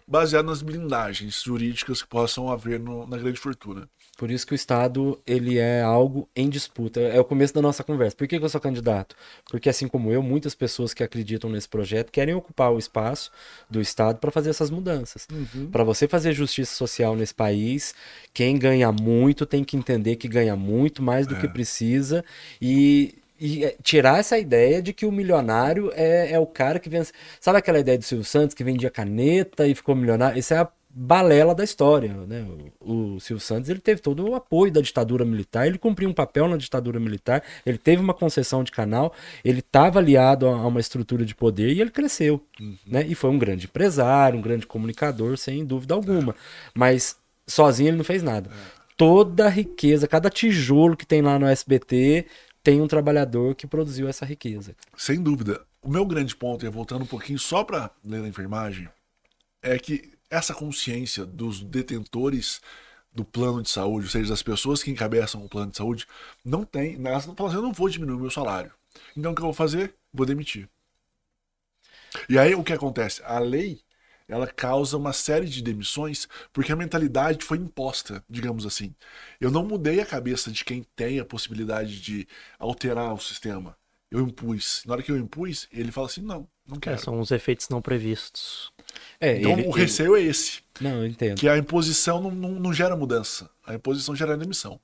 baseado nas blindagens jurídicas que possam haver no- na grande fortuna. Por isso que o Estado, ele é algo em disputa. É o começo da nossa conversa. Por que, que eu sou candidato? Porque, assim como eu, muitas pessoas que acreditam nesse projeto querem ocupar o espaço do Estado para fazer essas mudanças. Para você fazer justiça social nesse país, quem ganha muito tem que entender que ganha muito mais do que precisa e, e é, tirar essa ideia de que o milionário é, é o cara que vence. Sabe aquela ideia do Silvio Santos que vendia caneta e ficou milionário? Isso é a balela da história, né? O, o Silvio Santos ele teve todo o apoio da ditadura militar, ele cumpriu um papel na ditadura militar, ele teve uma concessão de canal, ele estava aliado a, a uma estrutura de poder e ele cresceu, né? E foi um grande empresário, um grande comunicador, sem dúvida alguma. Mas sozinho ele não fez nada. Toda a riqueza, cada tijolo que tem lá no SBT tem um trabalhador que produziu essa riqueza. Sem dúvida. O meu grande ponto, e voltando um pouquinho só para ler da enfermagem, é que essa consciência dos detentores do plano de saúde, ou seja, das pessoas que encabeçam o plano de saúde, não tem. Elas não falam assim, eu não vou diminuir o meu salário. Então o que eu vou fazer? Vou demitir. E aí o que acontece? A lei ela causa uma série de demissões porque a mentalidade foi imposta, digamos assim. Eu não mudei a cabeça de quem tem a possibilidade de alterar o sistema. Eu impus. Na hora que eu impus, ele fala assim: não, não É, quero. são os efeitos não previstos. É, Então ele- o receio é esse: Não, eu entendo. que a imposição não, não, não gera mudança. A imposição gera demissão.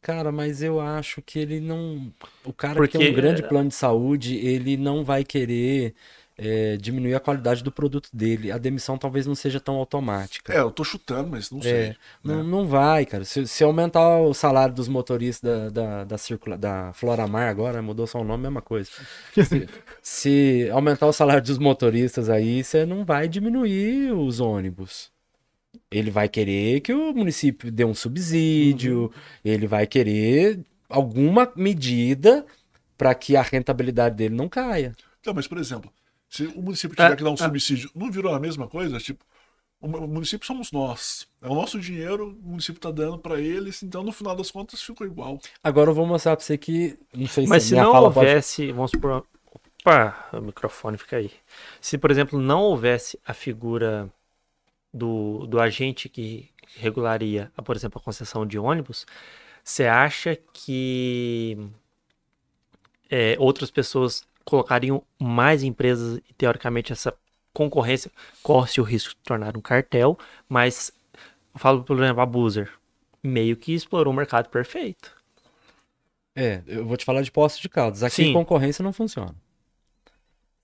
Cara, mas eu acho que ele não. O cara Porque- que tem um grande plano de saúde, ele não vai querer é, diminuir a qualidade do produto dele. A demissão talvez não seja tão automática. É, eu tô chutando, mas não sei. É, não, não vai, cara. Se, se aumentar o salário dos motoristas da, da, da, circula, da Floramar agora, mudou só o nome, mesma coisa. Se, se aumentar o salário dos motoristas aí, você não vai diminuir os ônibus. Ele vai querer que o município dê um subsídio, ele vai querer alguma medida para que a rentabilidade dele não caia. Então, mas por exemplo, Se o município tiver Ah, que dar um ah. subsídio, não virou a mesma coisa? Tipo, o mu- o município somos nós. É o nosso dinheiro, o município tá dando pra eles, então no final das contas ficou igual. Agora eu vou mostrar pra você que. Não sei Mas se se não fala pode- houvesse, vamos supor, opa, o microfone fica aí. Se, por exemplo, não houvesse a figura do, do agente que regularia, por exemplo, a concessão de ônibus, você acha que é, outras pessoas colocariam mais empresas e, teoricamente, essa concorrência corre-se o risco de tornar um cartel, mas, eu falo, por exemplo, a Boozer, meio que explorou o mercado perfeito. É, eu vou te falar de Poços de Caldas. Aqui Sim. concorrência não funciona.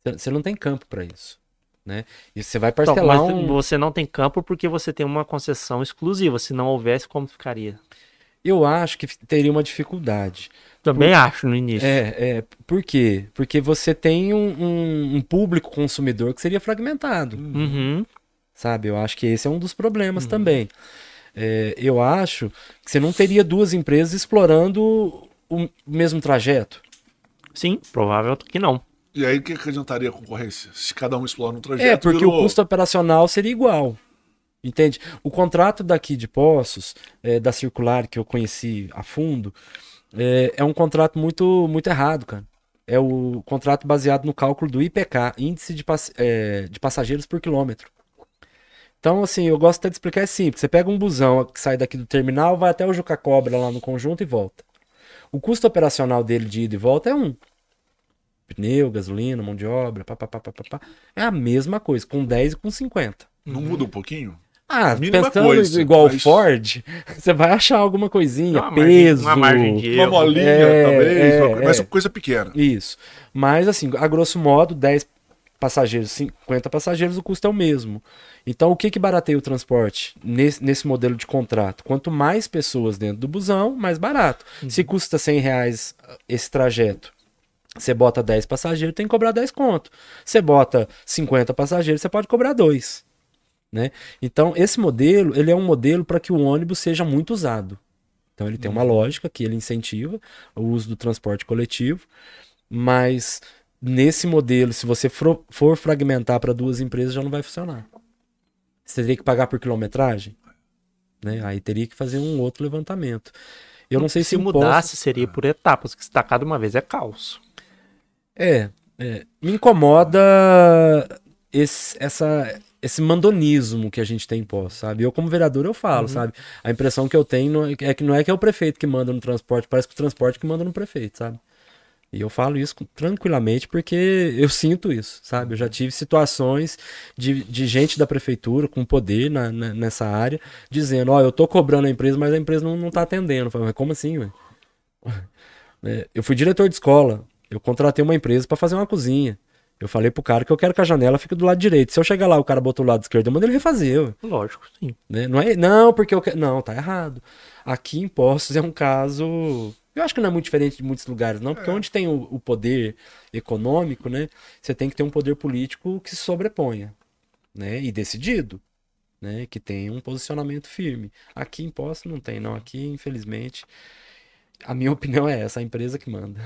Você- não tem campo pra isso. Né? E você vai Então, parcelar mas um. você não tem campo porque você tem uma concessão exclusiva. Se não houvesse, como ficaria? Eu acho que teria uma dificuldade. Também acho no início. É, é. Por quê? Porque você tem um, um- um público consumidor que seria fragmentado. Uhum. Sabe? Eu acho que esse é um dos problemas também. É, eu acho que você não teria duas empresas explorando o mesmo trajeto. Sim, provável que não. E aí o que, que adiantaria a concorrência? Se cada um explora um trajeto. É, porque virou- o custo operacional seria igual. Entende? O contrato daqui de Poços, é, da Circular, que eu conheci a fundo, é, é um contrato muito, muito errado, cara. É o contrato baseado no cálculo do IPK, Índice de, é, de Passageiros por Quilômetro. Então, assim, eu gosto até de explicar, é simples. Você pega um busão que sai daqui do terminal, vai até o Juca Cobra lá no conjunto e volta. O custo operacional dele de ida e volta é um. Pneu, gasolina, mão de obra, papapá. É a mesma coisa, com 10 e com 50. Não muda um pouquinho? Ah, Mínima pensando coisa, igual mas- Ford, você vai achar alguma coisinha, Uma margem- peso. uma margem de Uma erro. molinha, É, talvez, é, uma mas é. coisa pequena. Isso. Mas, assim, a grosso modo, 10 passageiros, 50 passageiros, o custo é o mesmo. Então, o que que barateia o transporte nesse, nesse modelo de contrato? Quanto mais pessoas dentro do busão, mais barato. Se custa 100 reais ah, esse trajeto, você bota 10 passageiros, tem que cobrar 10 conto. Você bota 50 passageiros, você pode cobrar 2. Né? Então, esse modelo, ele é um modelo para que o ônibus seja muito usado. Então, ele tem uma lógica que ele incentiva o uso do transporte coletivo, mas nesse modelo, se você for, for fragmentar para duas empresas, já não vai funcionar. Você teria que pagar por quilometragem, né? Aí teria que fazer um outro levantamento. Eu não sei se, Se mudasse, Poços- seria por etapas, que se tacar de uma vez é caos. É, é, me incomoda esse, essa, esse mandonismo que a gente tem em Poços, sabe? Eu, como vereador, eu falo, sabe? A impressão que eu tenho é, é que não é que é o prefeito que manda no transporte, parece que o transporte que manda no prefeito, sabe? E eu falo isso tranquilamente porque eu sinto isso, sabe? Eu já tive situações de, de gente da prefeitura com poder na, na- nessa área dizendo: Ó, eu tô cobrando a empresa, mas a empresa não, não tá atendendo. Eu falo, mas como assim, velho? É, eu fui diretor de escola. Eu contratei uma empresa pra fazer uma cozinha. Eu falei pro cara que eu quero que a janela fique do lado direito. Se eu chegar lá e o cara botou o lado esquerdo, eu mando ele refazer. ué, Lógico, sim. né? Não, é, não, porque eu quero. Não, tá errado. Aqui em Poços é um caso. Eu acho que não é muito diferente de muitos lugares, não, porque onde tem o, o poder econômico, né? Você tem que ter um poder político que se sobreponha, né? E decidido, né? Que tenha um posicionamento firme. Aqui em Poços não tem, não. Aqui, infelizmente, a minha opinião é essa, a empresa que manda.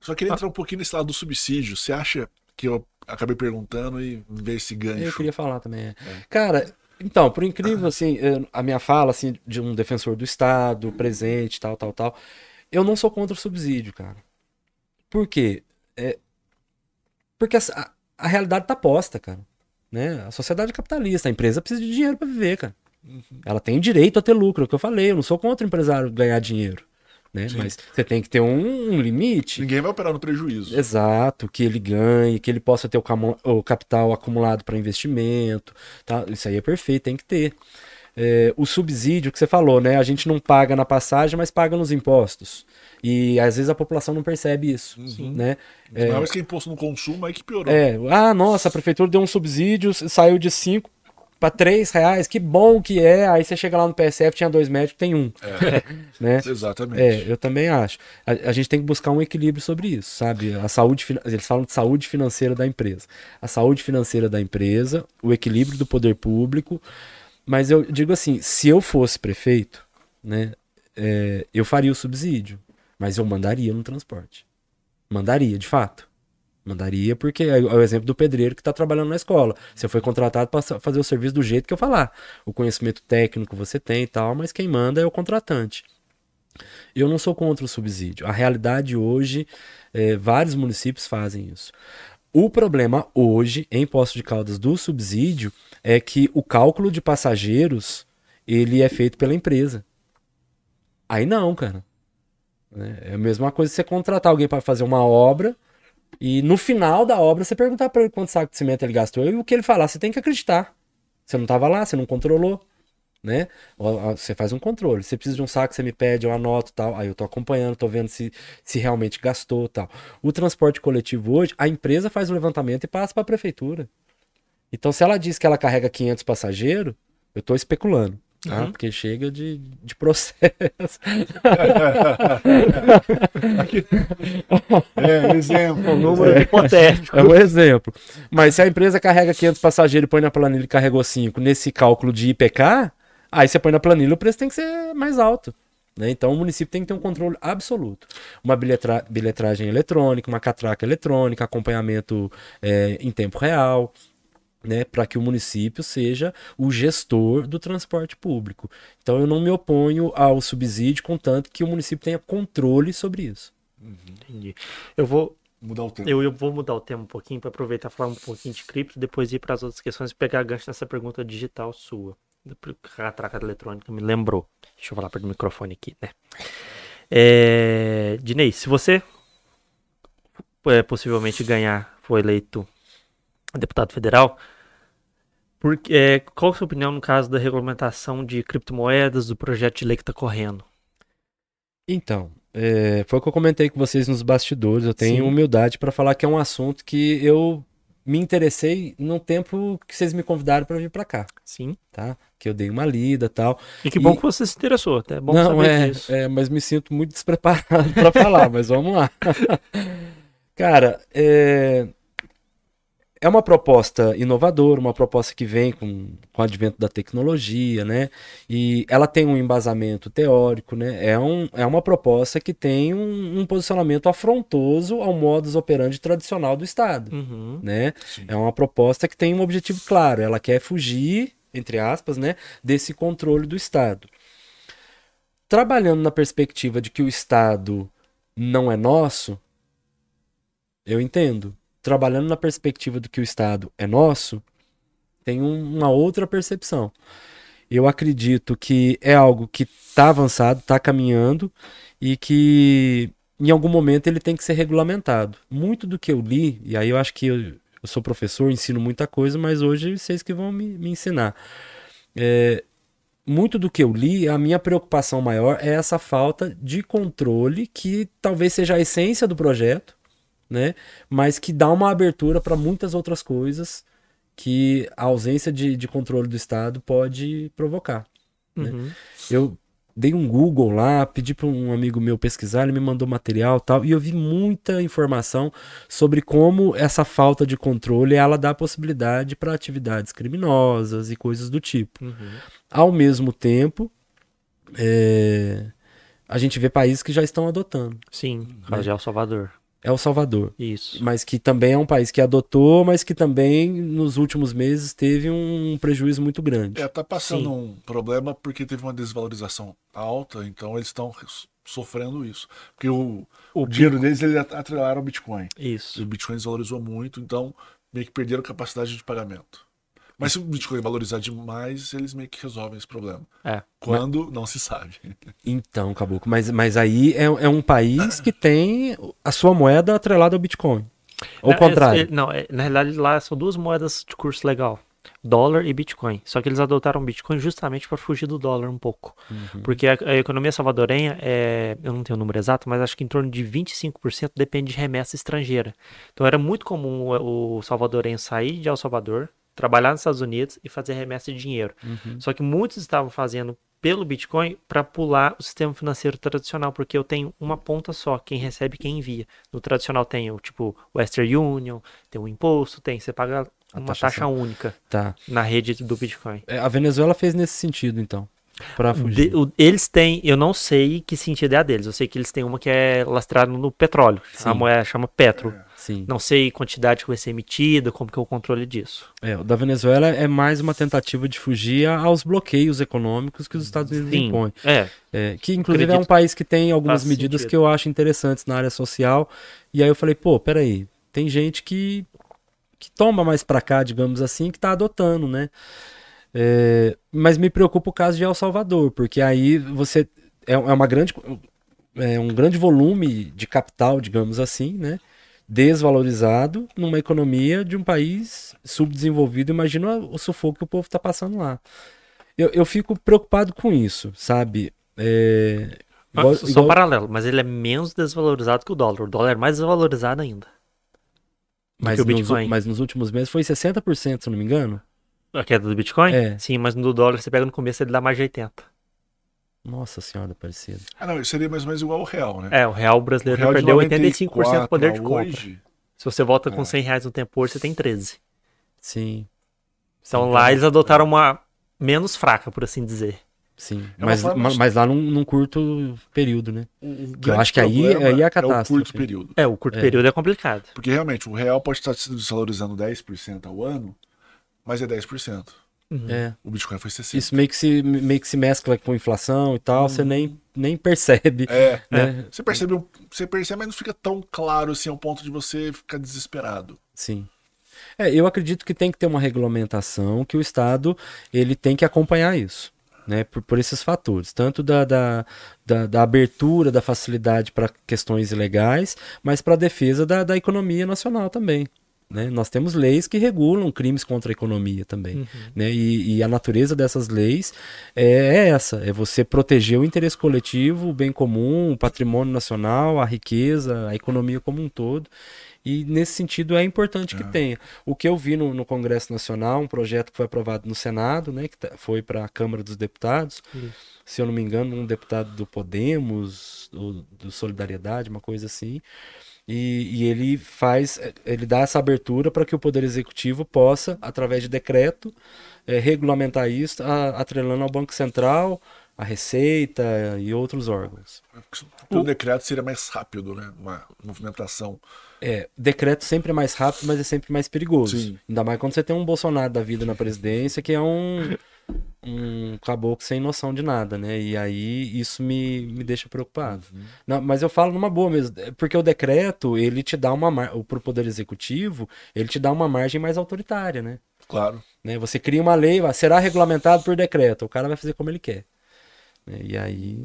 Só queria entrar um pouquinho nesse lado do subsídio. Você acha que eu acabei perguntando e ver esse gancho? Eu queria falar também. é. Cara, então, por incrível assim, eu- a minha fala assim de um defensor do Estado, presente, tal, tal, tal, eu não sou contra o subsídio, cara. Por quê? É, porque a, a realidade tá posta, cara. Né? A sociedade é capitalista, a empresa precisa de dinheiro para viver, cara. Ela tem direito a ter lucro, é o que eu falei. Eu não sou contra o empresário ganhar dinheiro, né? Mas você tem que ter um, um limite. Ninguém vai operar no prejuízo. Exato, que ele ganhe, que ele possa ter o, o capital acumulado para investimento, tá? Isso aí é perfeito, tem que ter. É, o subsídio que você falou, né? A gente não paga na passagem, mas paga nos impostos. E às vezes a população não percebe isso, né? Não, mas que é imposto no consumo aí que piorou. É, ah, nossa, a prefeitura deu um subsídio, saiu de 5 para 3 reais, que bom que é. Aí você chega lá no PSF, tinha dois médicos, tem um. né? Exatamente. É, eu também acho. A, a gente tem que buscar um equilíbrio sobre isso, sabe? A saúde, eles falam de saúde financeira da empresa. A saúde financeira da empresa, o equilíbrio do poder público. Mas eu digo assim, se eu fosse prefeito, né, é, eu faria o subsídio, mas eu mandaria no transporte. Mandaria, de fato. Mandaria, porque é o exemplo do pedreiro que está trabalhando na escola. Você foi contratado para fazer o serviço do jeito que eu falar. O conhecimento técnico você tem e tal, mas quem manda é o contratante. Eu não sou contra o subsídio. A realidade hoje, é, vários municípios fazem isso. O problema hoje, em Poço de Caldas, do subsídio, é que o cálculo de passageiros, ele é feito pela empresa. Aí não, cara. É a mesma coisa você contratar alguém para fazer uma obra e no final da obra você perguntar para ele quanto saco de cimento ele gastou e o que ele falar, você tem que acreditar. Você não estava lá, você não controlou né? Você faz um controle. Se precisa de um saco, você me pede, eu anoto tal. Aí eu tô acompanhando, tô vendo se, se realmente gastou tal. O transporte coletivo hoje, a empresa faz o levantamento e passa para a prefeitura. Então, se ela diz que ela carrega 500 passageiros, eu tô especulando. Tá? Uhum. Porque chega de, de processo. é, exemplo. Um número é, hipotético. É um exemplo. Mas se a empresa carrega 500 passageiros e põe na planilha e carregou 5, nesse cálculo de IPK, Aí você põe na planilha, o preço tem que ser mais alto. Né? Então o município tem que ter um controle absoluto. Uma bilhetra bilhetragem eletrônica, uma catraca eletrônica, acompanhamento é, em tempo real. Né, para que o município seja o gestor do transporte público. Então eu não me oponho ao subsídio, contanto que o município tenha controle sobre isso. Uhum. Entendi. Eu vou mudar o tema. Eu, eu vou mudar o tema um pouquinho para aproveitar e falar um pouquinho de cripto, depois ir para as outras questões e pegar gancho nessa pergunta digital sua a traca eletrônica me lembrou. Deixa eu falar perto do microfone aqui, né? É, Dinei, se você é, possivelmente ganhar, for eleito deputado federal, porque, é, qual a sua opinião no caso da regulamentação de criptomoedas, do projeto de lei que está correndo? Então, é, foi o que eu comentei com vocês nos bastidores. Eu tenho Sim. humildade para falar que é um assunto que eu me interessei no tempo que vocês me convidaram para vir para cá. Sim. Tá? Que eu dei uma lida tal. E que bom que você se interessou, até é bom Não, saber é, disso. É, mas me sinto muito despreparado para falar, mas vamos lá. Cara, é, é uma proposta inovadora, uma proposta que vem com, com o advento da tecnologia, né? E ela tem um embasamento teórico, né? É, um, é uma proposta que tem um, um posicionamento afrontoso ao modus operandi tradicional do Estado, uhum. né? Sim. É uma proposta que tem um objetivo claro, ela quer fugir, entre aspas, né? Desse controle do Estado. Trabalhando na perspectiva de que o Estado não é nosso, eu entendo trabalhando na perspectiva do que o Estado é nosso, tem um, uma outra percepção. Eu acredito que é algo que está avançado, está caminhando e que em algum momento ele tem que ser regulamentado. Muito do que eu li, e aí eu acho que eu, eu sou professor, ensino muita coisa, mas hoje vocês que vão me, me ensinar. É, muito do que eu li, a minha preocupação maior é essa falta de controle que talvez seja a essência do projeto, né? Mas que dá uma abertura para muitas outras coisas que a ausência de, de controle do Estado pode provocar. Né? Uhum. Eu dei um Google lá, pedi para um amigo meu pesquisar, ele me mandou material tal, e eu vi muita informação sobre como essa falta de controle ela dá possibilidade para atividades criminosas e coisas do tipo. Uhum. Ao mesmo tempo, é, a gente vê países que já estão adotando. Sim, né? já é o Salvador é o Salvador. Isso. Mas que também é um país que adotou, mas que também nos últimos meses teve um prejuízo muito grande. É, tá passando Sim. um problema porque teve uma desvalorização alta, então eles estão sofrendo isso. Porque o, o, o dinheiro deles ele atrelaram ao Bitcoin. Isso. E o Bitcoin desvalorizou muito, então meio que perderam capacidade de pagamento. Mas se o Bitcoin valorizar demais, eles meio que resolvem esse problema. É. Quando mas... não se sabe. Então, Caboclo, mas, mas aí é, é um país que tem a sua moeda atrelada ao Bitcoin. Ou o contrário? É, não, é, na realidade lá são duas moedas de curso legal. Dólar e Bitcoin. Só que eles adotaram Bitcoin justamente para fugir do dólar um pouco. Uhum. Porque a, a, economia salvadorenha é. Eu não tenho o número exato, mas acho que em torno de 25% depende de remessa estrangeira. Então era muito comum o, o salvadorenho sair de El Salvador, trabalhar nos Estados Unidos e fazer remessa de dinheiro. Uhum. Só que muitos estavam fazendo pelo Bitcoin para pular o sistema financeiro tradicional, porque eu tenho uma ponta só, quem recebe quem envia. No tradicional tem o tipo Western Union, tem o imposto, tem, você paga uma taxa, taxa única tá. na rede do Bitcoin. É, a Venezuela fez nesse sentido, então. Pra fugir. De, o, eles têm, eu não sei que sentido é a deles. Eu sei que eles têm uma que é lastrada no petróleo. Sim. A moeda chama Petro. Sim. Não sei quantidade que vai ser emitida, como que é o controle disso. É, o da Venezuela é mais uma tentativa de fugir aos bloqueios econômicos que os Estados Unidos Sim. impõem. É, É, que inclusive é um Acredito país que tem algumas faz medidas sentido. que eu acho interessantes na área social. E aí eu falei, pô, peraí, tem gente que, que toma mais pra cá, digamos assim, que tá adotando, né? É, mas me preocupa o caso de El Salvador, porque aí você é, é uma grande é um grande volume de capital, digamos assim, né? Desvalorizado numa economia de um país subdesenvolvido. Imagina o sufoco que o povo tá passando lá. Eu, eu fico preocupado com isso, sabe? É, igual- Ah, só igual- paralelo, mas ele é menos desvalorizado que o dólar. O dólar é mais desvalorizado ainda. mas, que o nos, Bitcoin. mas nos últimos meses foi 60%, se não me engano. A queda do Bitcoin? É. Sim, mas no dólar você pega no começo ele dá mais de 80. Nossa senhora, parecido. Ah, não, seria mais ou menos igual ao real, né? É, o real O brasileiro real de perdeu 85% 94 do poder de compra. hoje, Se você volta com É. 100 reais no tempo hoje, você tem 13. Sim, Então Sim, lá eles adotaram uma menos fraca, por assim dizer. sim. É mas, forma mas lá num, num curto período, né? o, o Que eu acho que aí- problema aí é a É o catástrofe. curto período. É, o curto É. período é complicado. Porque realmente o real pode estar se desvalorizando 10% ao ano, mas é 10%. Uhum. É. O Bitcoin foi 60%. Isso meio que se, meio que se mescla com inflação e tal, você nem, nem percebe. É, né? Você percebe, você percebe, mas não fica tão claro assim ao ponto de você ficar desesperado. Sim. É, eu acredito que tem que ter uma regulamentação, que o Estado ele tem que acompanhar isso, né? Por, por esses fatores, tanto da, da, da, da abertura, da facilidade para questões ilegais, mas para a defesa da, da economia nacional também. Né? Nós temos leis que regulam crimes contra a economia também. Né? E, e a natureza dessas leis é, é essa: é você proteger o interesse coletivo, o bem comum, o patrimônio nacional, a riqueza, a economia como um todo. E nesse sentido é importante que tenha. O que eu vi no, no Congresso Nacional, um projeto que foi aprovado no Senado, né, que tá- foi para a Câmara dos Deputados, Isso. se eu não me engano, um deputado do Podemos, do, do Solidariedade, uma coisa assim. E, e ele faz, ele dá essa abertura para que o Poder Executivo possa, através de decreto, eh, regulamentar isso, a- atrelando ao Banco Central, a Receita e outros órgãos. Porque o decreto seria mais rápido, né? Uma movimentação. É, decreto sempre é mais rápido, mas é sempre mais perigoso. Sim. Ainda mais quando você tem um Bolsonaro da vida na presidência, que é um, um caboclo sem noção de nada, né? E aí isso me, me deixa preocupado. Não, mas eu falo numa boa mesmo, é porque o decreto, ele te dá uma margem, pro Poder Executivo, ele te dá uma margem mais autoritária, né? Claro. né? Você cria uma lei, será regulamentado por decreto, o cara vai fazer como ele quer. Né? E aí,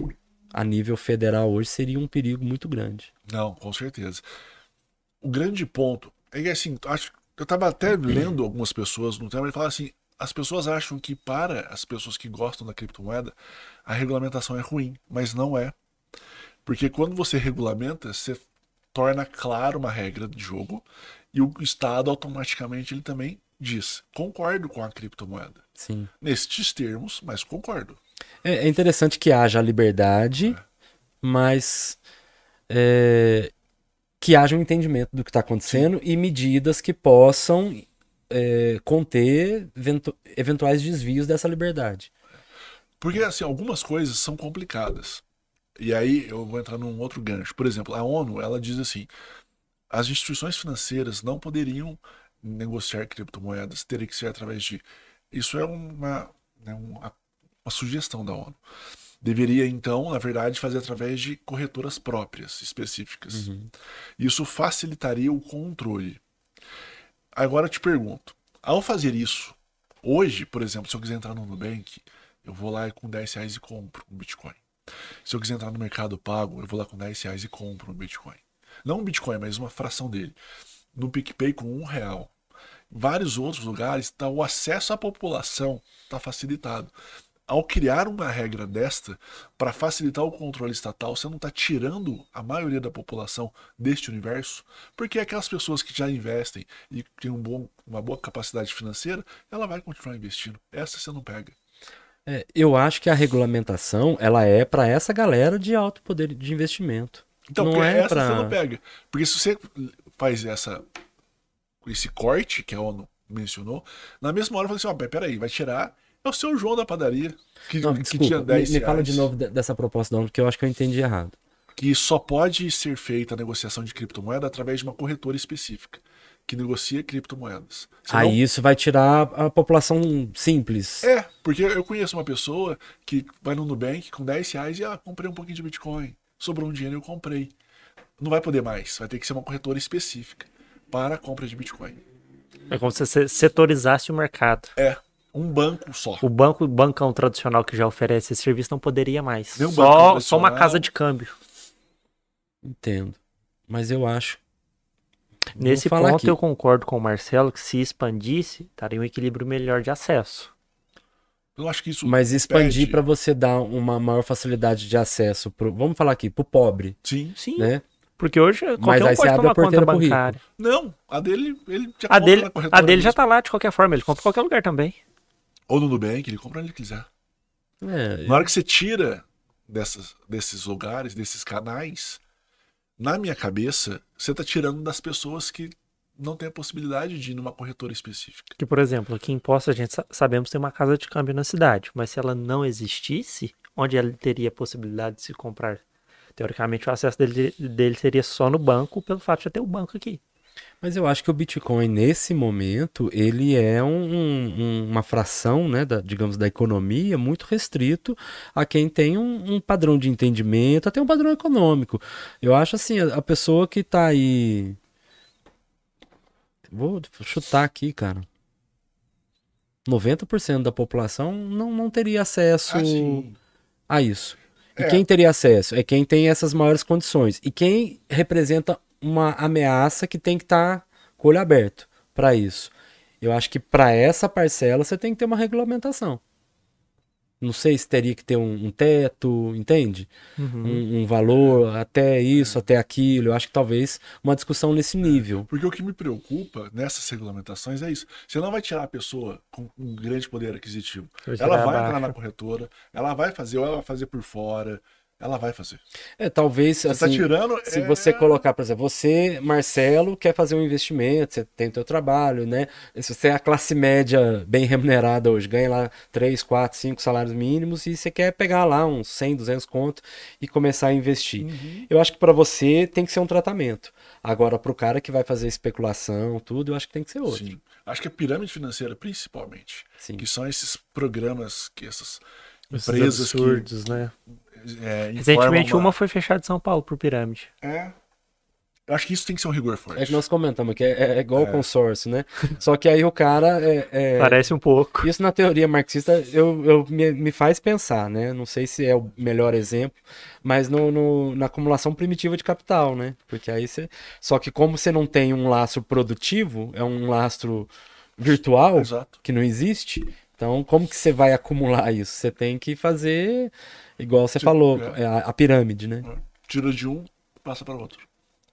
a nível federal hoje, seria um perigo muito grande. Não, com certeza. O grande ponto é que assim, acho eu tava até lendo algumas pessoas no tema e falaram assim, as pessoas acham que para as pessoas que gostam da criptomoeda, a regulamentação é ruim, mas não é. Porque quando você regulamenta, você torna claro uma regra de jogo e o Estado automaticamente ele também diz: "Concordo com a criptomoeda". Sim. Nestes termos, mas concordo. É, é interessante que haja a liberdade, mas é, que haja um entendimento do que está acontecendo e medidas que possam é, conter eventu- eventuais desvios dessa liberdade. Porque, assim, algumas coisas são complicadas. E aí eu vou entrar num outro gancho. Por exemplo, a ONU, ela diz assim, as instituições financeiras não poderiam negociar criptomoedas, teria que ser através de... Isso é uma, né, uma, uma sugestão da ONU. Deveria, então, na verdade, fazer através de corretoras próprias, específicas. Isso facilitaria o controle. Agora eu te pergunto, ao fazer isso, hoje, por exemplo, se eu quiser entrar no Nubank, eu vou lá com 10 reais e compro um Bitcoin. Se eu quiser entrar no Mercado Pago, eu vou lá com 10 reais e compro um Bitcoin. Não um Bitcoin, mas uma fração dele. No PicPay com um real. Vários outros lugares, tá, o acesso à população está facilitado. Ao criar uma regra desta, para facilitar o controle estatal, você não está tirando a maioria da população deste universo, porque aquelas pessoas que já investem e têm um bom, uma boa capacidade financeira, ela vai continuar investindo. Essa você não pega. É, eu acho que a regulamentação ela é para essa galera de alto poder de investimento. Então, não porque é essa pra- você não pega. Porque se você faz essa, esse corte que a ONU mencionou, na mesma hora eu falei assim, ó, mas peraí, vai tirar é o seu João da padaria, que, Não, que desculpa, tinha 10 me, me fala de novo de- dessa proposta da ONU, que eu acho que eu entendi errado. que só pode ser feita a negociação de criptomoeda através de uma corretora específica que negocia criptomoedas. Senão- Aí isso vai tirar a população simples. É, porque eu conheço uma pessoa que vai no Nubank com 10 reais e ah, comprei um pouquinho de Bitcoin. Sobrou um dinheiro e eu comprei. Não vai poder mais. Vai ter que ser uma corretora específica para a compra de Bitcoin. É como se você setorizasse o mercado. É, um banco só. O banco, o bancão tradicional que já oferece esse serviço não poderia mais. Só, só uma casa de câmbio. Entendo. Mas eu acho. Nesse ponto aqui. eu concordo com o Marcelo que se expandisse, estaria um equilíbrio melhor de acesso. Eu acho que isso. Mas expandir para você dar uma maior facilidade de acesso pro, vamos falar aqui, pro pobre, Sim. Sim, né? porque hoje qualquer um aí pode abre tomar a porteira conta bancária. Não, a dele, ele já A compra dele, a dele já tá lá de qualquer forma, ele compra em qualquer lugar também. Ou no Nubank, ele compra onde ele quiser. É, Na hora que você tira dessas, desses lugares, desses canais, na minha cabeça, você tá tirando das pessoas que não têm a possibilidade de ir numa corretora específica. Que, por exemplo, aqui em Poços a gente sa- sabemos que tem uma casa de câmbio na cidade, mas se ela não existisse, onde ela teria a possibilidade de se comprar? Teoricamente, o acesso dele, dele seria só no banco, pelo fato de já ter o banco aqui. Mas eu acho que o Bitcoin, nesse momento, ele é um- um- uma fração, né, da, digamos, da economia muito restrito a quem tem um, um padrão de entendimento, até um padrão econômico. Eu acho assim, a, a pessoa que tá aí. Vou chutar aqui, cara. 90% da população não, não teria acesso Assim, a isso. E É. quem teria acesso? É quem tem essas maiores condições. E quem representa uma ameaça que tem que estar com o olho aberto para isso. Eu acho que para essa parcela você tem que ter uma regulamentação. Não sei se teria que ter um, um teto, entende? Um, um valor, até isso, até aquilo. Eu acho que talvez uma discussão nesse nível. Porque o que me preocupa nessas regulamentações é isso. Você não vai tirar a pessoa com um grande poder aquisitivo. Ela vai abaixo. entrar na corretora, ela vai fazer, ou ela vai fazer por fora, ela vai fazer. É, talvez Você tá assim, tirando. Se é, você colocar, por exemplo, você, Marcelo, quer fazer um investimento, você tem teu trabalho, né? Se você é a classe média bem remunerada hoje, ganha lá 3, 4, 5 salários mínimos e você quer pegar lá uns 100, 200 conto e começar a investir. Uhum. Eu acho que para você tem que ser um tratamento. Agora, para o cara que vai fazer especulação, tudo, eu acho que tem que ser outro. Sim. Acho que a pirâmide financeira, principalmente, Sim. que são esses programas que essas Esses empresas que absurdos, né? É, Recentemente informam uma foi fechada em São Paulo por pirâmide. É. Eu acho que isso tem que ser um rigor forte. É que nós comentamos que é, é igual o consórcio, né? Só que aí o cara é- é, Parece um pouco. Isso na teoria marxista eu, eu- me, me faz pensar, né? Não sei se é o melhor exemplo, mas no, no- na acumulação primitiva de capital, né? Porque aí você. Só que como você não tem um lastro produtivo, é um lastro virtual Exato. que não existe, então como que você vai acumular isso? Você tem que fazer igual você Tipo, falou, é. é a, a pirâmide, né? Tira de um, passa para outro.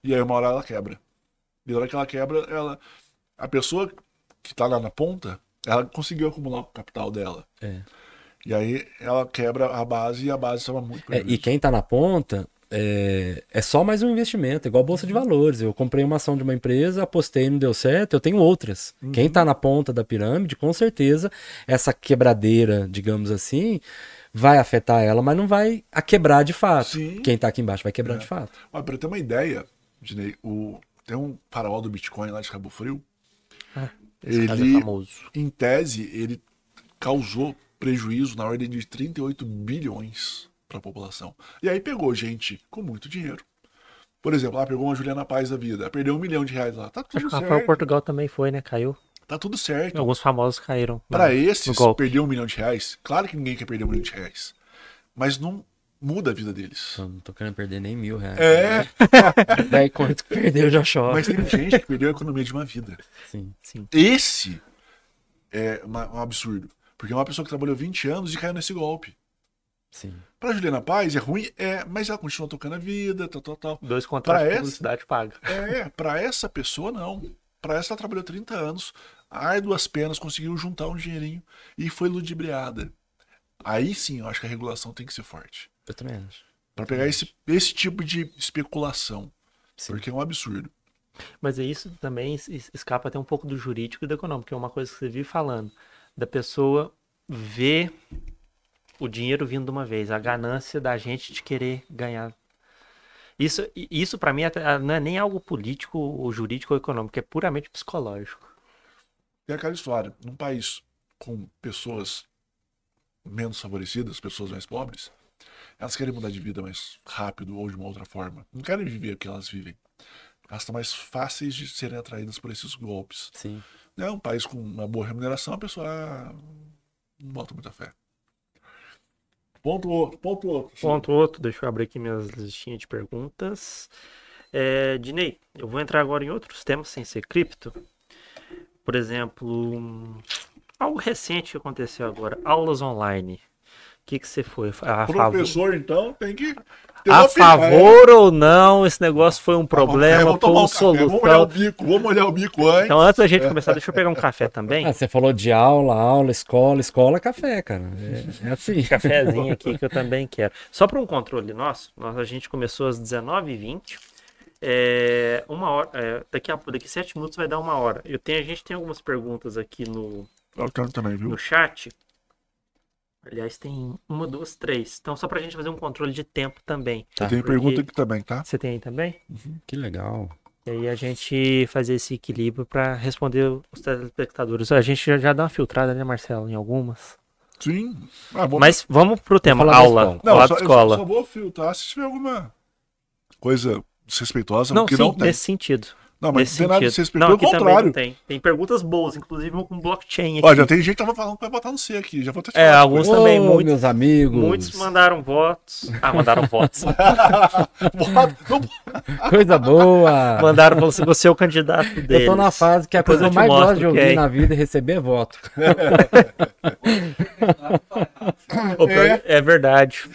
E aí uma hora ela quebra. E na hora que ela quebra, ela. A pessoa que tá lá na ponta, ela conseguiu acumular o capital dela. É. E aí ela quebra a base e a base estava muito É, e quem tá na ponta é, é só mais um investimento, igual bolsa de valores. Eu comprei uma ação de uma empresa, apostei, não deu certo, eu tenho outras. Quem tá na ponta da pirâmide, com certeza, essa quebradeira, digamos assim, vai afetar ela, mas não vai a quebrar de fato. Sim. Quem tá aqui embaixo vai quebrar É. de fato. Pra ter uma ideia, Dinei, o... tem um farol do Bitcoin lá de Cabo Frio. Esse caso é Ele- famoso. Em tese, ele causou prejuízo na ordem de 38 bilhões para a população. E aí pegou gente com muito dinheiro. Por exemplo, lá pegou uma Juliana Paz da vida, perdeu um milhão de reais lá. Tá Acho tudo que o Rafael certo. Portugal também foi, né? Caiu. Tá tudo certo. Alguns famosos caíram. Para esses, no golpe. perder um milhão de reais, claro que ninguém quer perder um milhão de reais. Mas não muda a vida deles. Eu não tô querendo perder nem mil reais. É, Daí quanto que perdeu já chora. mas tem gente que perdeu a economia de uma vida. Sim. Sim. Esse é uma- um absurdo. Porque é uma pessoa que trabalhou 20 anos e caiu nesse golpe. Sim. Pra Juliana Paz é ruim, é, mas ela continua tocando a vida, tal, tal, tal. Dois contratos Pra de essa? publicidade paga. É, pra essa pessoa não. Pra essa ela trabalhou 30 anos, árduas penas, conseguiu juntar um dinheirinho e foi ludibriada. Aí sim, eu acho que a regulação tem que ser forte. Eu também acho. Pra pegar esse, esse tipo de especulação. Sim. Porque é um absurdo. Mas isso também es- es- escapa até um pouco do jurídico e do econômico, que é uma coisa que você vive falando. Da pessoa ver o dinheiro vindo de uma vez, a ganância da gente de querer ganhar. Isso, isso para mim até- não é nem algo político ou jurídico ou econômico, é puramente psicológico. Tem aquela história, num país com pessoas menos favorecidas, pessoas mais pobres, elas querem mudar de vida mais rápido ou de uma outra forma. Não querem viver o que elas vivem. Elas estão mais fáceis de serem atraídas por esses golpes. Sim. É um país com uma boa remuneração, a pessoa ah, não bota muita fé. Ponto outro, ponto outro. Ponto outro, deixa eu abrir aqui minhas listinhas de perguntas. É, Dinei, eu vou entrar agora em outros temas sem ser cripto. Por exemplo, hum, algo recente que aconteceu agora, aulas online. O que, que você foi? A favor, Professor, então, tem que ter a opinião. favor ou não, esse negócio foi um É, problema, foi uma um café, Vamos molhar o solução. bico, vamos molhar o bico antes. Então, antes da gente começar, deixa eu pegar um café também. Ah, você falou de aula, aula, escola, escola, café, cara. É, é assim. cafezinho aqui que eu também quero. Só para um controle nosso, nós, a gente começou às 19h20. É, uma hora, é, daqui a daqui sete minutos vai dar uma hora. Eu tenho, a gente tem algumas perguntas aqui no, Eu quero também, viu? no chat. Aliás, tem uma, duas, três. Então, só pra gente fazer um controle de tempo também. Tá. Tem porque- pergunta aqui também, tá? Você tem aí também? Que legal. E aí a gente fazer esse equilíbrio para responder os telespectadores. A gente já, já dá uma filtrada, né, Marcelo, em algumas. Sim. Ah, vou... Mas vamos pro tema, aula. escola. Não, falar só, da eu escola. só, só vou filtrar se tiver alguma coisa desrespeitosa, Não, porque sim, não tem. nesse sentido. Não, mas nesse não tem nada desrespeitoso, Não, pelo contrário. não tem. Tem perguntas boas, inclusive com blockchain aqui. Ó, já tem gente que tava falando que vai botar no C aqui, já vou ter É, alguns Ô, também, muitos, meus amigos. muitos mandaram votos. Ah, mandaram votos. Coisa boa. mandaram falando se você é o candidato deles. Eu tô na fase que a Depois coisa eu que eu te mais gosto de ouvir quem. na vida é receber voto. Pior- É verdade.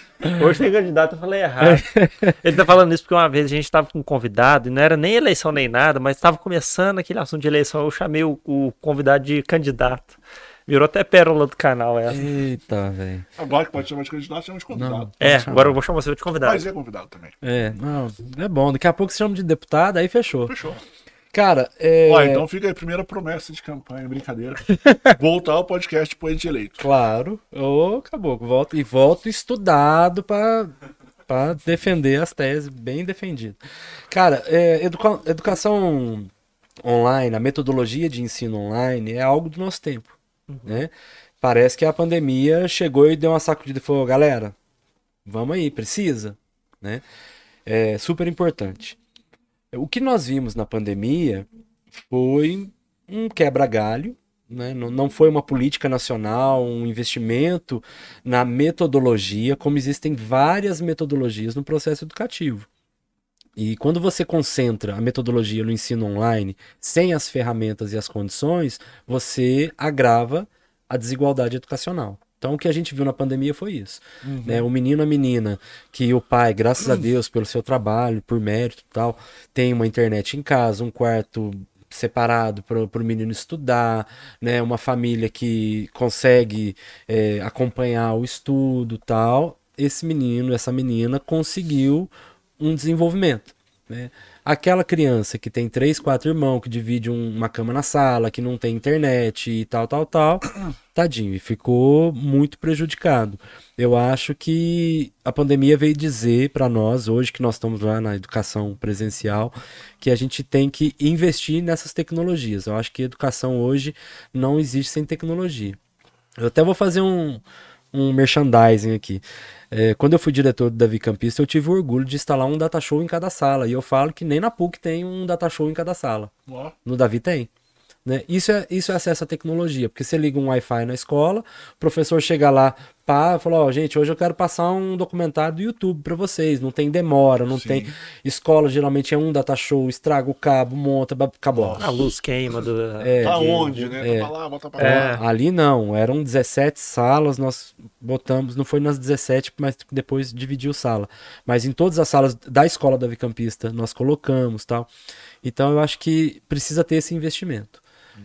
Hoje tem candidato, eu falei errado. Ele tá falando isso porque uma vez a gente tava com um convidado, e não era nem eleição nem nada, mas tava começando aquele assunto de eleição. Eu chamei o, o convidado de candidato. Virou até pérola do canal essa. Eita, velho. Agora que pode chamar de candidato, chama de convidado. Não. É, agora eu vou chamar você de convidado. Mas é convidado também. É, não, é bom. Daqui a pouco se chama de deputado, aí fechou. Fechou. Cara, é. Ó, então fica aí a primeira promessa de campanha, brincadeira. Voltar ao podcast depois de eleito. Claro. Ô, acabou. Volto, e volto estudado pra, pra defender as teses, bem defendido. Cara, é, educa- educação online, a metodologia de ensino online é algo do nosso tempo. Né? Parece que a pandemia chegou e deu uma sacudida e falou, galera, vamos aí, precisa. Né? É super importante. O que nós vimos na pandemia foi um quebra-galho, né? não, não foi uma política nacional, um investimento na metodologia, como existem várias metodologias no processo educativo. E quando você concentra a metodologia no ensino online, sem as ferramentas e as condições, você agrava a desigualdade educacional. Então, o que a gente viu na pandemia foi isso. Né? O menino, a menina, que o pai, graças a Deus, pelo seu trabalho, por mérito e tal, tem uma internet em casa, um quarto separado para o menino estudar, né? Uma família que consegue é, acompanhar o estudo tal. Esse menino, essa menina conseguiu um desenvolvimento, né? Aquela criança que tem três, quatro irmãos, que divide um- uma cama na sala, que não tem internet e tal, tal, tal, tadinho, e ficou muito prejudicado. Eu acho que a pandemia veio dizer para nós, hoje que nós estamos lá na educação presencial, que a gente tem que investir nessas tecnologias. Eu acho que educação hoje não existe sem tecnologia. Eu até vou fazer um, um merchandising aqui. É, quando eu fui diretor do Davi Campista, eu tive o orgulho de instalar um data show em cada sala. E eu falo que nem na PUC tem um data show em cada sala. Ó, No Davi tem. Né? Isso, é, isso é acesso à tecnologia, porque você liga um Wi-Fi na escola, o professor chega lá, pá, fala, ó, gente, hoje eu quero passar um documentário do YouTube para vocês, não tem demora, não Sim. tem... Escola geralmente é um data show, estraga o cabo, monta, acabou. A luz queima do. É, tá de- onde, né? é. Tá pra lá, bota pra É. lá. Ali não, eram 17 salas, nós botamos, não foi nas 17, mas depois dividiu sala. Mas em todas as salas da escola da Vicampista nós colocamos tal. Então eu acho que precisa ter esse investimento.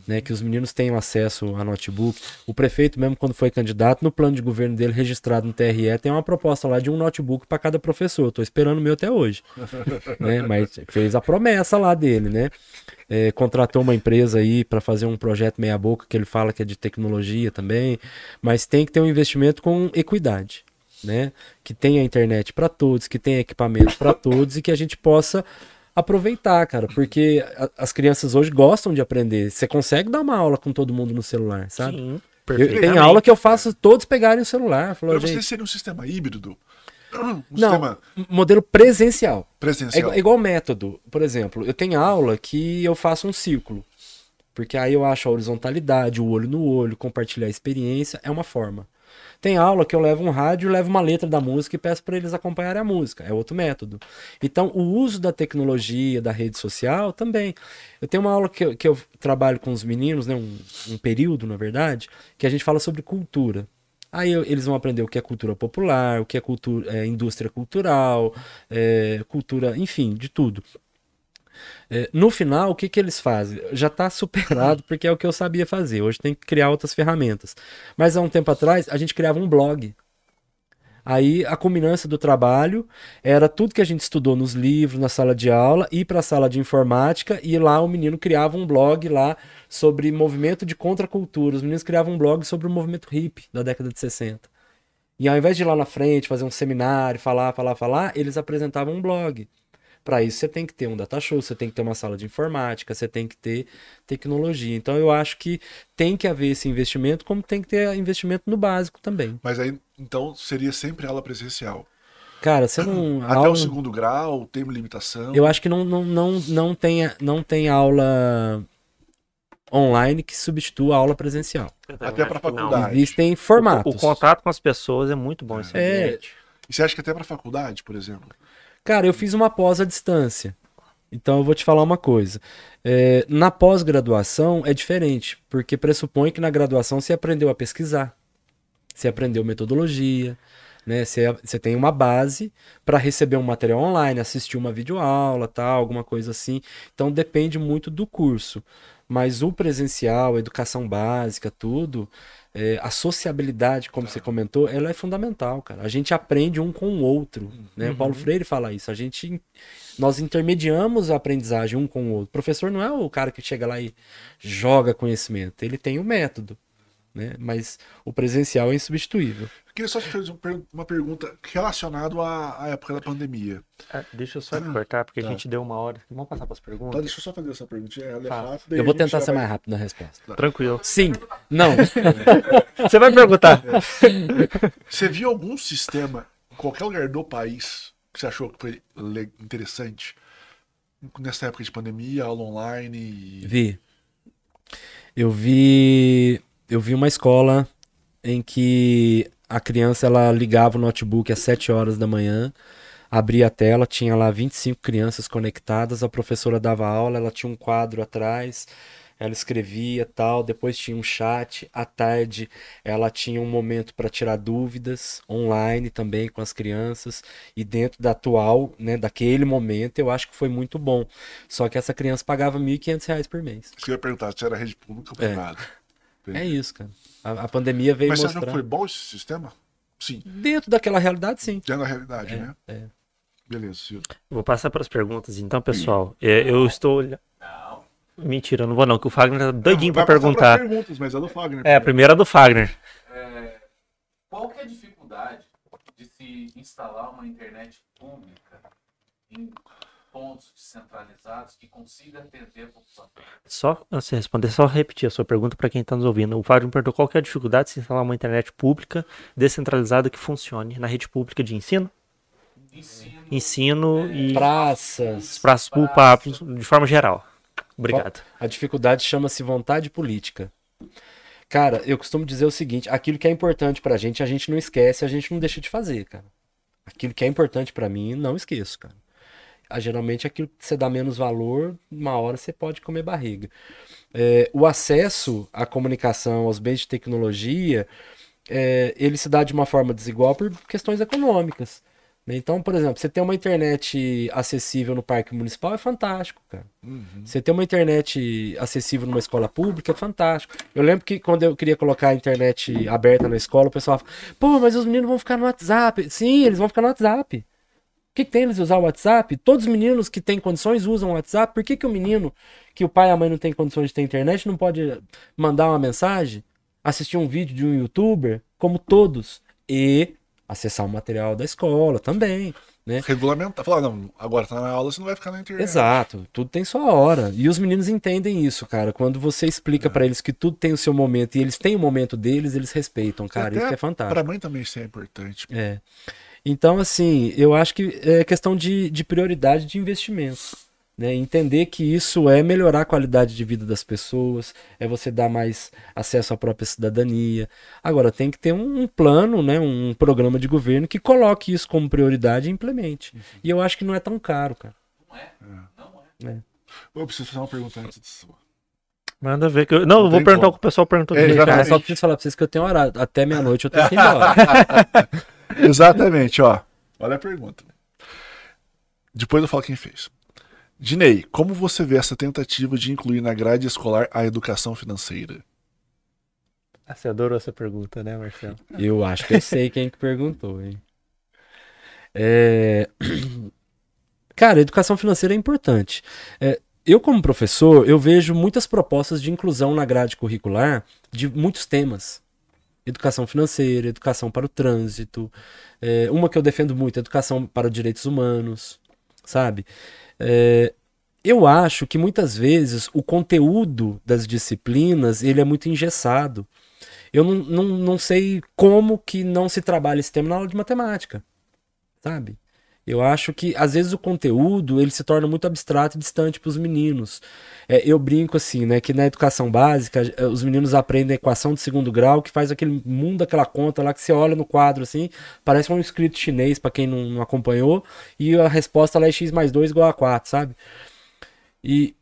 Né, que os meninos tenham acesso a notebook. O prefeito, mesmo quando foi candidato, no plano de governo dele, registrado no TRE, tem uma proposta lá de um notebook para cada professor. Estou esperando o meu até hoje. né, Mas fez a promessa lá dele, né? É, contratou uma empresa aí para fazer um projeto meia boca que ele fala que é de tecnologia também, mas tem que ter um investimento com equidade. né? Que tenha internet para todos, que tenha equipamento para todos e que a gente possa aproveitar, cara, porque a- as crianças hoje gostam de aprender. Você consegue dar uma aula com todo mundo no celular, sabe? Sim, Eu, tem aula que eu faço todos pegarem o celular. Para gente, seria um sistema híbrido? Um não, sistema modelo presencial. É presencial? igual, é igual método. Por exemplo, eu tenho aula que eu faço um círculo. Porque aí eu acho a horizontalidade, o olho no olho, compartilhar a experiência, é uma forma. Tem aula que eu levo um rádio, levo uma letra da música e peço para eles acompanharem a música. É outro método. Então, o uso da tecnologia, da rede social também. Eu tenho uma aula que eu, que eu trabalho com os meninos, né, um, um período, na verdade, que a gente fala sobre cultura. Aí eles vão aprender o que é cultura popular, o que é, cultura, é, indústria cultural, é, cultura, enfim, de tudo. É, no final, o que, que eles fazem? Já está superado porque é o que eu sabia fazer. Hoje tem que criar outras ferramentas. Mas há um tempo atrás, a gente criava um blog. Aí a culminância do trabalho era tudo que a gente estudou nos livros, na sala de aula, ir para a sala de informática e lá o menino criava um blog lá sobre movimento de contracultura. Os meninos criavam um blog sobre o movimento hippie da década de 60. E ao invés de ir lá na frente, fazer um seminário, falar, falar, falar, eles apresentavam um blog. Para isso você tem que ter um data show, você tem que ter uma sala de informática, você tem que ter tecnologia. Então eu acho que tem que haver esse investimento, como tem que ter investimento no básico também. Mas aí, então, seria sempre aula presencial. Cara, você não. Até aula- o segundo grau, tem limitação. Eu acho que não, não, não, não, tem, não tem aula online que substitua a aula presencial. Até não. faculdade. Existem O, formatos. o contato com as pessoas é muito bom. Esse É. ambiente. E você acha que até para faculdade, por exemplo? Cara, eu fiz uma pós à distância. Então eu vou te falar uma coisa. É, na pós-graduação é diferente, porque pressupõe que na graduação você aprendeu a pesquisar, você aprendeu metodologia, né? Você, você tem uma base para receber um material online, assistir uma videoaula, tal, alguma coisa assim. Então depende muito do curso. Mas o presencial, a educação básica, tudo, é, a sociabilidade, como você comentou, ela é fundamental, cara. A gente aprende um com o outro, né? O Paulo Freire fala isso. A gente, nós intermediamos a aprendizagem um com o outro. O professor não é o cara que chega lá e joga conhecimento. Ele tem o método, né? Mas o presencial é insubstituível. Eu queria só te fazer um uma pergunta relacionada à, à época da pandemia. Ah, deixa eu só te cortar, porque Tá. a gente deu uma hora. Vamos passar para as Tá, perguntas? deixa eu só fazer essa perguntinha. Ela é Fala. rápida. e Eu vou tentar ser vai- mais rápido na resposta. Tranquilo. Sim. Não. Você vai perguntar. Você viu algum sistema em qualquer lugar do país que você achou que foi interessante? Nessa época de pandemia, aula online e... Vi. Eu vi. Eu vi uma escola em que a criança ela ligava o notebook às 7 horas da manhã, abria a tela, tinha lá 25 crianças conectadas, a professora dava aula, ela tinha um quadro atrás, ela escrevia tal, depois tinha um chat, à tarde ela tinha um momento para tirar dúvidas online também com as crianças e dentro da atual, né, daquele momento, eu acho que foi muito bom. Só que essa criança pagava 1.500 reais por mês. Você ia perguntar se era rede pública ou É. É isso, cara. A, a pandemia veio Mas você mostrar. que foi bom esse sistema? Sim, Dentro daquela realidade, sim. dentro da realidade, É, né? é. Beleza, Ciro. Vou passar para as perguntas. Então, pessoal, é, eu estou. olha- Mentira, eu não vou não, que o Fagner tá doidinho para perguntar. perguntas, mas é do Fagner. É, a primeira é do Fagner. É, qual que é a dificuldade de se instalar uma internet pública em pontos descentralizados que consiga atender a população? Só antes de responder, só repetir a sua pergunta para quem está nos ouvindo. O Fagner perguntou qual que é a dificuldade de se instalar uma internet pública descentralizada que funcione na rede pública de ensino, Ensino, ensino e Praças. praças públicas de forma geral. Obrigado. A dificuldade chama-se vontade política. Cara, eu costumo dizer o seguinte: aquilo que é importante pra gente, a gente não esquece, a gente não deixa de fazer, cara. Aquilo que é importante pra mim, não esqueço, cara. Ah, geralmente aquilo que você dá menos valor, uma hora você pode comer barriga. É, o acesso à comunicação, aos bens de tecnologia, é, ele se dá de uma forma desigual por questões econômicas. né? Então, por exemplo, você ter uma internet acessível no parque municipal é fantástico, cara. Você ter uma internet acessível numa escola pública é fantástico. Eu lembro que quando eu queria colocar a internet aberta na escola, o pessoal falava, pô, mas os meninos vão ficar no WhatsApp. Sim, eles vão ficar no WhatsApp. Que, que tem eles usar o WhatsApp? Todos os meninos que têm condições usam o WhatsApp. Por que, que o menino, que o pai e a mãe não têm condições de ter internet, não pode mandar uma mensagem, assistir um vídeo de um youtuber, como todos? E acessar o material da escola também. Né? Regulamentar. Falar, não, agora tá na aula, você não vai ficar na internet. Exato, tudo tem sua hora. E os meninos entendem isso, cara. Quando você explica pra eles que tudo tem o seu momento e eles têm o momento deles, eles respeitam, cara. Até Isso é fantástico. Pra mãe também isso é importante. É. Então, assim, eu acho que é questão de, de prioridade de investimento. Né? Entender que isso é melhorar a qualidade de vida das pessoas, é você dar mais acesso à própria cidadania. Agora, tem que ter um, plano, né? um programa de governo que coloque isso como prioridade e implemente. E eu acho que não é tão caro, cara. Não é? Não é. Eu preciso fazer uma pergunta antes disso. Manda ver que eu. Não, eu vou perguntar como. o que o pessoal perguntou É, só preciso falar pra vocês que eu tenho horário. Até meia-noite eu tenho que ir embora. Exatamente, ó. Olha a pergunta. Depois eu falo quem fez. Dinei, como você vê essa tentativa de incluir na grade escolar a educação financeira? Ah, Você adorou essa pergunta, né, Marcelo? Eu acho que eu sei quem que perguntou, hein? É... Cara, educação financeira é importante. É, eu, como professor, eu vejo muitas propostas de inclusão na grade curricular de muitos temas. Educação financeira, educação para o trânsito, é, uma que eu defendo muito, educação para direitos humanos, sabe? É, eu acho que muitas vezes o conteúdo das disciplinas ele é muito engessado. Eu não, não, não sei como que não se trabalha esse tema na aula de matemática, sabe? Eu acho que às vezes o conteúdo ele se torna muito abstrato e distante para os meninos. É, eu brinco assim, né, que na educação básica eh, os meninos aprendem a equação de segundo grau que faz aquele mundo aquela conta lá que você olha no quadro assim, parece um escrito chinês para quem não, não acompanhou e a resposta lá é x mais 2 igual a 4, sabe? E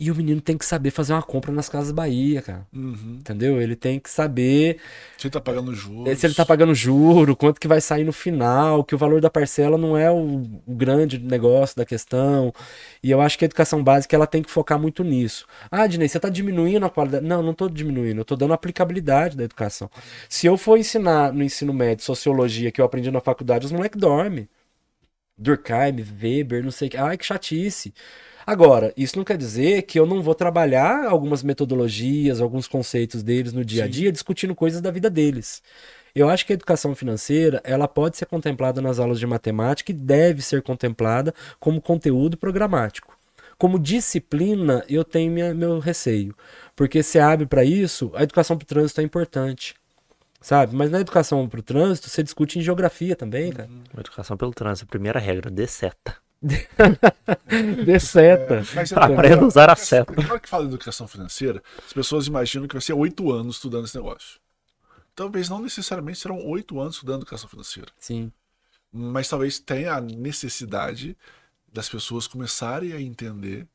e o menino tem que saber fazer uma compra nas Casas Bahia, cara. Uhum. Entendeu? Ele tem que saber Você tá pagando juros. se ele tá pagando juro, quanto que vai sair no final, que o valor da parcela não é o, o grande negócio da questão. E eu acho que a educação básica ela tem que focar muito nisso. Ah, Dinei, você tá diminuindo a qualidade? Não, não tô diminuindo, eu tô dando aplicabilidade da educação. Se eu for ensinar no ensino médio sociologia que eu aprendi na faculdade, os moleques dormem. Durkheim, Weber, não sei o que. Ai, que chatice. Agora, isso não quer dizer que eu não vou trabalhar algumas metodologias, alguns conceitos deles no dia a Sim. dia, discutindo coisas da vida deles. Eu acho que a educação financeira, ela pode ser contemplada nas aulas de matemática e deve ser contemplada como conteúdo programático. Como disciplina, eu tenho minha- meu receio, porque se abre para isso, a educação para o trânsito é importante, sabe? Mas na educação para o trânsito, você discute em geografia também, cara. Educação pelo trânsito, primeira regra, dê seta. De seta. Mas você Aprenda a usar a seta. Na hora que fala de educação financeira, as pessoas imaginam que vai ser oito anos estudando esse negócio. Talvez não necessariamente serão oito anos estudando educação financeira. Sim. Mas talvez tenha a necessidade das pessoas começarem a entender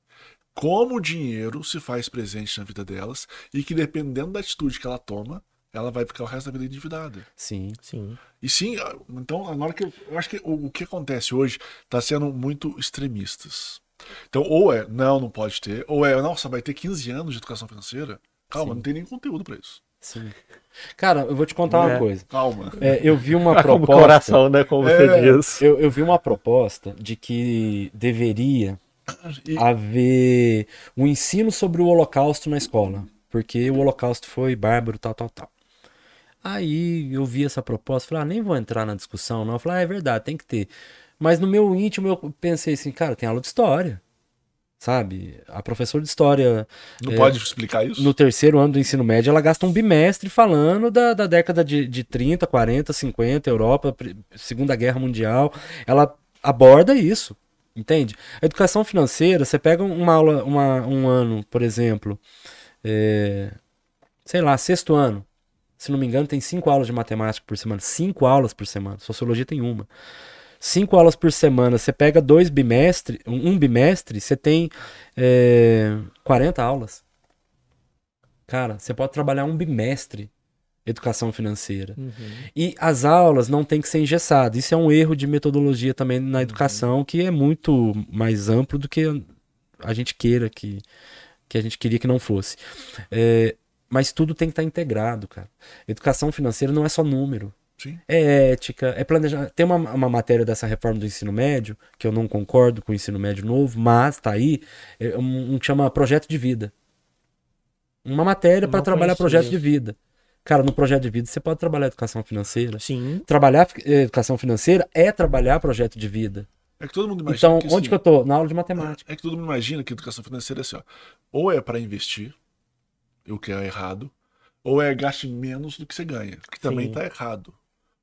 como o dinheiro se faz presente na vida delas e que dependendo da atitude que ela toma, ela vai ficar o resto da vida endividada. Sim. Sim. E sim, então, na hora que eu, eu acho que o, o que acontece hoje está sendo muito extremistas. Então, ou é, não, não pode ter, ou é, nossa, vai ter 15 anos de educação financeira. Calma, Sim. não tem nem conteúdo para isso. Sim. Cara, eu vou te contar uma É. coisa. Calma. É, eu vi uma como proposta. coração, né? Como você É. diz. Eu, eu vi uma proposta de que deveria E- haver um ensino sobre o Holocausto na escola, porque o Holocausto foi bárbaro, tal, tal, tal. Aí eu vi essa proposta, falei, ah, nem vou entrar na discussão, não. Eu falei, ah, é verdade, tem que ter. Mas no meu íntimo eu pensei assim, cara, tem aula de história, sabe? A professora de história Não É, pode explicar isso? no terceiro ano do ensino médio, ela gasta um bimestre falando da, da década de, de 30, 40, 50, Europa, Segunda Guerra Mundial. Ela aborda isso, entende? A educação financeira, você pega uma aula, uma, um ano, por exemplo, é, sei lá, sexto ano. Se não me engano, tem cinco aulas de matemática por semana. Cinco aulas por semana. Sociologia tem uma. Cinco aulas por semana. Você pega dois bimestres, um, bimestre, você tem é, 40 aulas. Cara, você pode trabalhar um bimestre educação financeira. Uhum. E as aulas não tem que ser engessadas. Isso é um erro de metodologia também Uhum. na educação, que é muito mais amplo do que a gente queira que, que a gente queria que não fosse. É, mas tudo tem que estar integrado, cara. Educação financeira não é só número. Sim. É ética, é planejamento. Tem uma, uma matéria dessa reforma do ensino médio, que eu não concordo com o ensino médio novo, mas tá aí, é um, um que chama projeto de vida. Uma matéria para trabalhar projeto isso. de vida. Cara, no projeto de vida você pode trabalhar educação financeira. Sim. Trabalhar eh, educação financeira é trabalhar projeto de vida. É que todo mundo imagina Então, que, onde assim, que eu tô? Na aula de matemática. É que todo mundo imagina que educação financeira é assim, ó. Ou é para investir, o que é errado, ou é gaste menos do que você ganha, que também Sim. tá errado.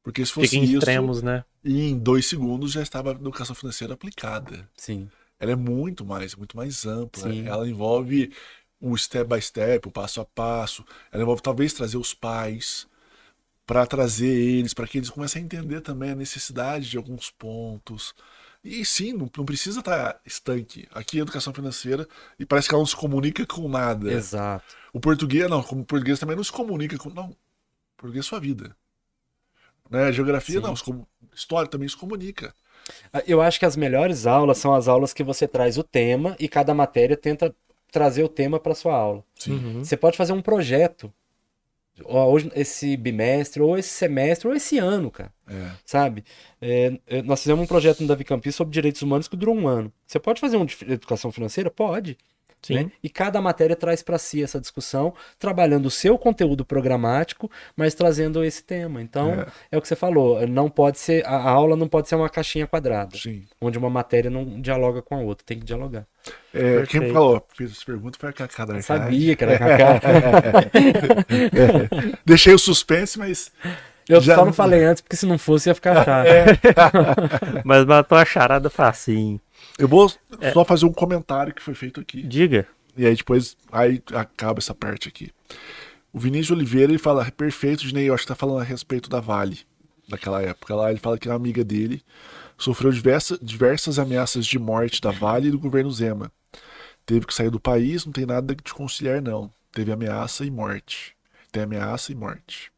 Porque se fosse Fica em isso, extremos, né? em dois segundos já estava a educação financeira aplicada. Sim. Ela é muito mais, muito mais ampla. Sim. Ela envolve o step by step, o passo a passo. Ela envolve talvez trazer os pais para trazer eles, para que eles comecem a entender também a necessidade de alguns pontos. E sim, não, não precisa estar estanque. Aqui é educação financeira e parece que ela não se comunica com nada. Exato. O português, não, como o português também não se comunica com. Não, português é sua vida. Né? Geografia, Sim. não, com- história também se comunica. Ah, Eu acho que as melhores aulas são as aulas que você traz o tema e cada matéria tenta trazer o tema para sua aula. Uhum. Você pode fazer um projeto. Hoje, esse bimestre, ou esse semestre, ou esse ano, cara. É. Sabe? É, é, nós fizemos um projeto no Davi Campis sobre direitos humanos que durou um ano. Você pode fazer um de educação financeira? Pode. Sim. né? E cada matéria traz para si essa discussão, trabalhando o seu conteúdo programático, mas trazendo esse tema. Então, É. é, o que você falou, não pode ser a a aula não pode ser uma caixinha quadrada, Sim. onde uma matéria não dialoga com a outra, tem que dialogar. É, quem falou, fez essa pergunta foi a Cacá da sabia que era Kaká. É. Deixei o suspense, mas Eu Já- só não falei antes, porque se não fosse ia ficar chato. Mas matou a charada facinho. Eu vou só fazer um comentário que foi feito aqui. Diga. E aí depois aí acaba essa parte aqui. O Vinícius Oliveira ele fala, perfeito, Dinei, eu acho que tá falando a respeito da Vale, daquela época lá. Ele fala que uma amiga dele sofreu diversa, diversas ameaças de morte da Vale e do governo Zema. Teve que sair do país, não tem nada de conciliar, não. Teve ameaça e morte. Tem ameaça e morte.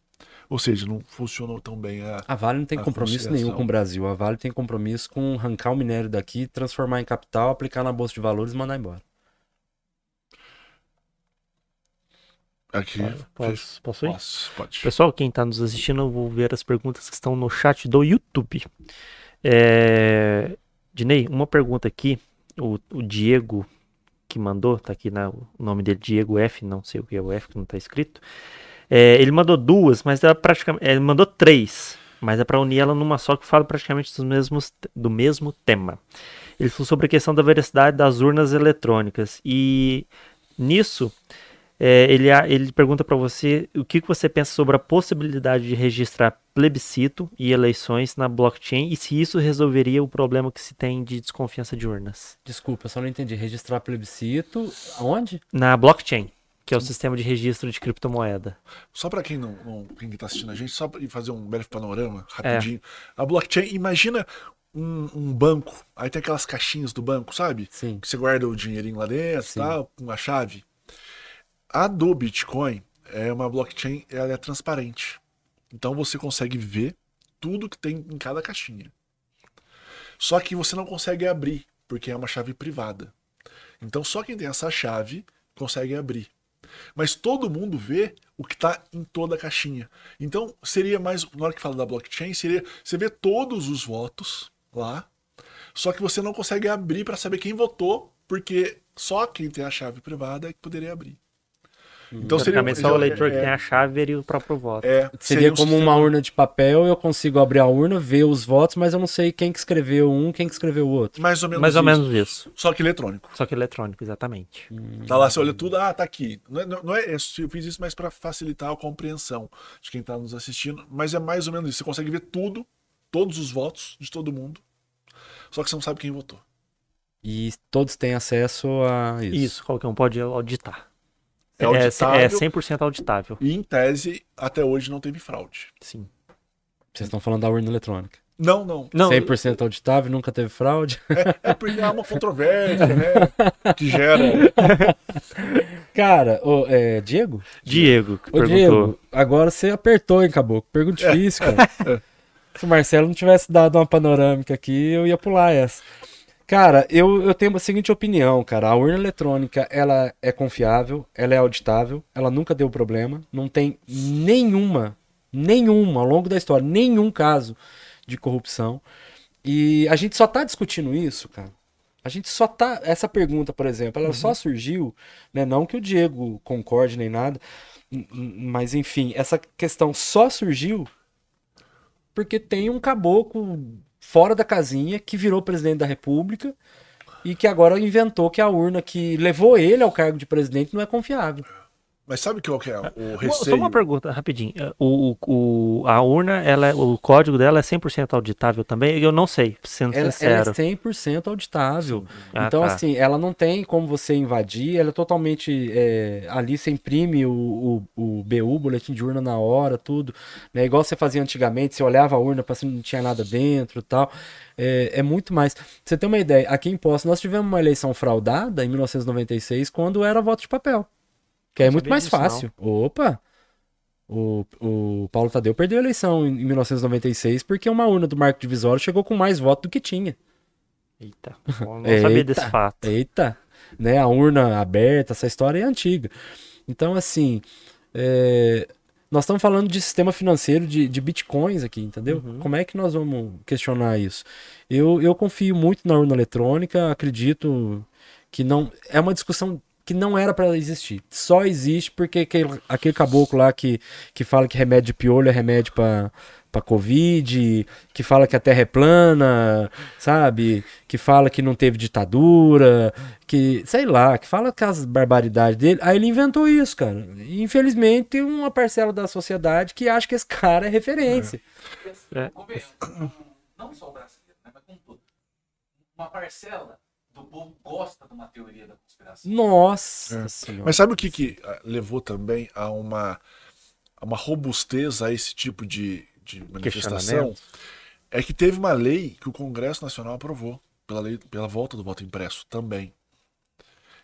Ou seja, não funcionou tão bem a. A Vale não tem compromisso nenhum com o Brasil. A Vale tem compromisso com arrancar o minério daqui, transformar em capital, aplicar na bolsa de valores e mandar embora. Aqui. Posso, posso ir? Posso, pode. Pessoal, quem está nos assistindo, eu vou ver as perguntas que estão no chat do YouTube. É... Dinei, uma pergunta aqui. O, o Diego que mandou, tá aqui na, o nome dele, Diego F, não sei o que é o F, que não tá escrito. É, ele mandou duas, mas é praticamente. Ele mandou três, mas é para unir ela numa só que fala praticamente dos mesmos, do mesmo tema. Ele falou sobre a questão da veracidade das urnas eletrônicas. E nisso, é, ele, ele pergunta para você o que, que você pensa sobre a possibilidade de registrar plebiscito e eleições na blockchain e se isso resolveria o problema que se tem de desconfiança de urnas. Desculpa, eu só não entendi. Registrar plebiscito. Aonde? Na blockchain, que é o sistema de registro de criptomoeda. Só para quem não, não quem tá assistindo a gente, só para fazer um breve panorama É. rapidinho. A blockchain, imagina um, um banco, aí tem aquelas caixinhas do banco, sabe? Sim. Que você guarda o dinheirinho lá dentro, Sim. tal, com a chave. A do Bitcoin é uma blockchain, ela é transparente. Então você consegue ver tudo que tem em cada caixinha. Só que você não consegue abrir, porque é uma chave privada. Então só quem tem essa chave consegue abrir. Mas todo mundo vê o que está em toda a caixinha. Então seria mais, na hora que fala da blockchain, seria você vê todos os votos lá, só que você não consegue abrir para saber quem votou, porque só quem tem a chave privada é que poderia abrir. Então seria, só o eleitor que é, tem a chave veria o próprio voto. é, Seria um como sistema- uma urna de papel, eu consigo abrir a urna, ver os votos, mas eu não sei quem que escreveu um, quem que escreveu o outro. mais ou menos Mais ou isso, menos isso. Só que eletrônico. Só que eletrônico, exatamente. Tá lá, você olha tudo, ah, tá aqui. Não é, não é- eu fiz isso mais para facilitar a compreensão de quem tá nos assistindo, mas é mais ou menos isso. Você consegue ver tudo, todos os votos de todo mundo, só que você não sabe quem votou. E todos têm acesso a isso. Isso, qualquer um pode auditar. É É, auditável. é 100% auditável. E em tese, até hoje não teve fraude. Sim. Vocês estão falando da urna eletrônica. Não, não. Não, 100% auditável, nunca teve fraude. É porque há uma controvérsia, né? Que gera. Cara, ô, é, Diego? Diego que Ô, perguntou. Diego, agora você apertou, hein, Caboclo? Pergunta difícil, cara. Se o Marcelo não tivesse dado uma panorâmica aqui, eu ia pular essa. Cara, eu, eu tenho a seguinte opinião, cara. A urna eletrônica, ela é confiável, ela é auditável, ela nunca deu problema, não tem nenhuma, nenhuma, ao longo da história, nenhum caso de corrupção. E a gente só tá discutindo isso, cara. A gente só tá. Essa pergunta, por exemplo, ela só surgiu, né? Não que o Diego concorde nem nada, Mas enfim, essa questão só surgiu porque tem um caboclo fora da casinha que virou presidente da República e que agora inventou que a urna que levou ele ao cargo de presidente não é confiável. Mas sabe qual que é o Uma- receio? Só uma pergunta, rapidinho. É, O, o, o- a urna, ela, é- o código dela é 100% auditável também? Eu não sei, sendo Ela, ela sincero. é 100% auditável. Ah, então, tá. assim, ela não tem como você invadir, ela é totalmente. é, ali você imprime o, o, o BU, boletim de urna na hora, tudo. Né? Igual você fazia antigamente, você olhava a urna para se não tinha nada dentro e tal. É, é muito mais. Pra você ter uma ideia, aqui em Poços nós tivemos uma eleição fraudada em 1996, quando era voto de papel. Que é Não muito mais disso, não. fácil. Opa! O, o Paulo Tadeu perdeu a eleição em em 1996 porque uma urna do Marco Divisório chegou com mais votos do que tinha. Eita, eu não sabia Eita. desse fato. Eita, né? A urna aberta, essa história é antiga. Então, assim, é, nós estamos falando de sistema financeiro de, de bitcoins aqui, entendeu? Uhum. Como é que nós vamos questionar isso? Eu, eu confio muito na urna eletrônica, acredito que não. É uma discussão que não era para existir. Só existe porque aquele, aquele caboclo lá que, que fala que remédio de piolho é remédio para para Covid, que fala que a Terra é plana, sabe? Que fala que não teve ditadura, que, sei lá, que fala com as barbaridades dele. Aí ele inventou isso, cara. E, infelizmente tem uma parcela da sociedade que acha que esse cara é referência. É. Convenhamos, não só o brasileiro, né, mas como todo. Uma parcela do povo gosta de uma teoria da conspiração. Nossa É. senhora. Mas sabe o que, que ah, levou também a uma, a uma robustez a esse tipo de, de manifestação? É que teve uma lei que o Congresso Nacional aprovou pela, lei, pela volta do voto impresso também.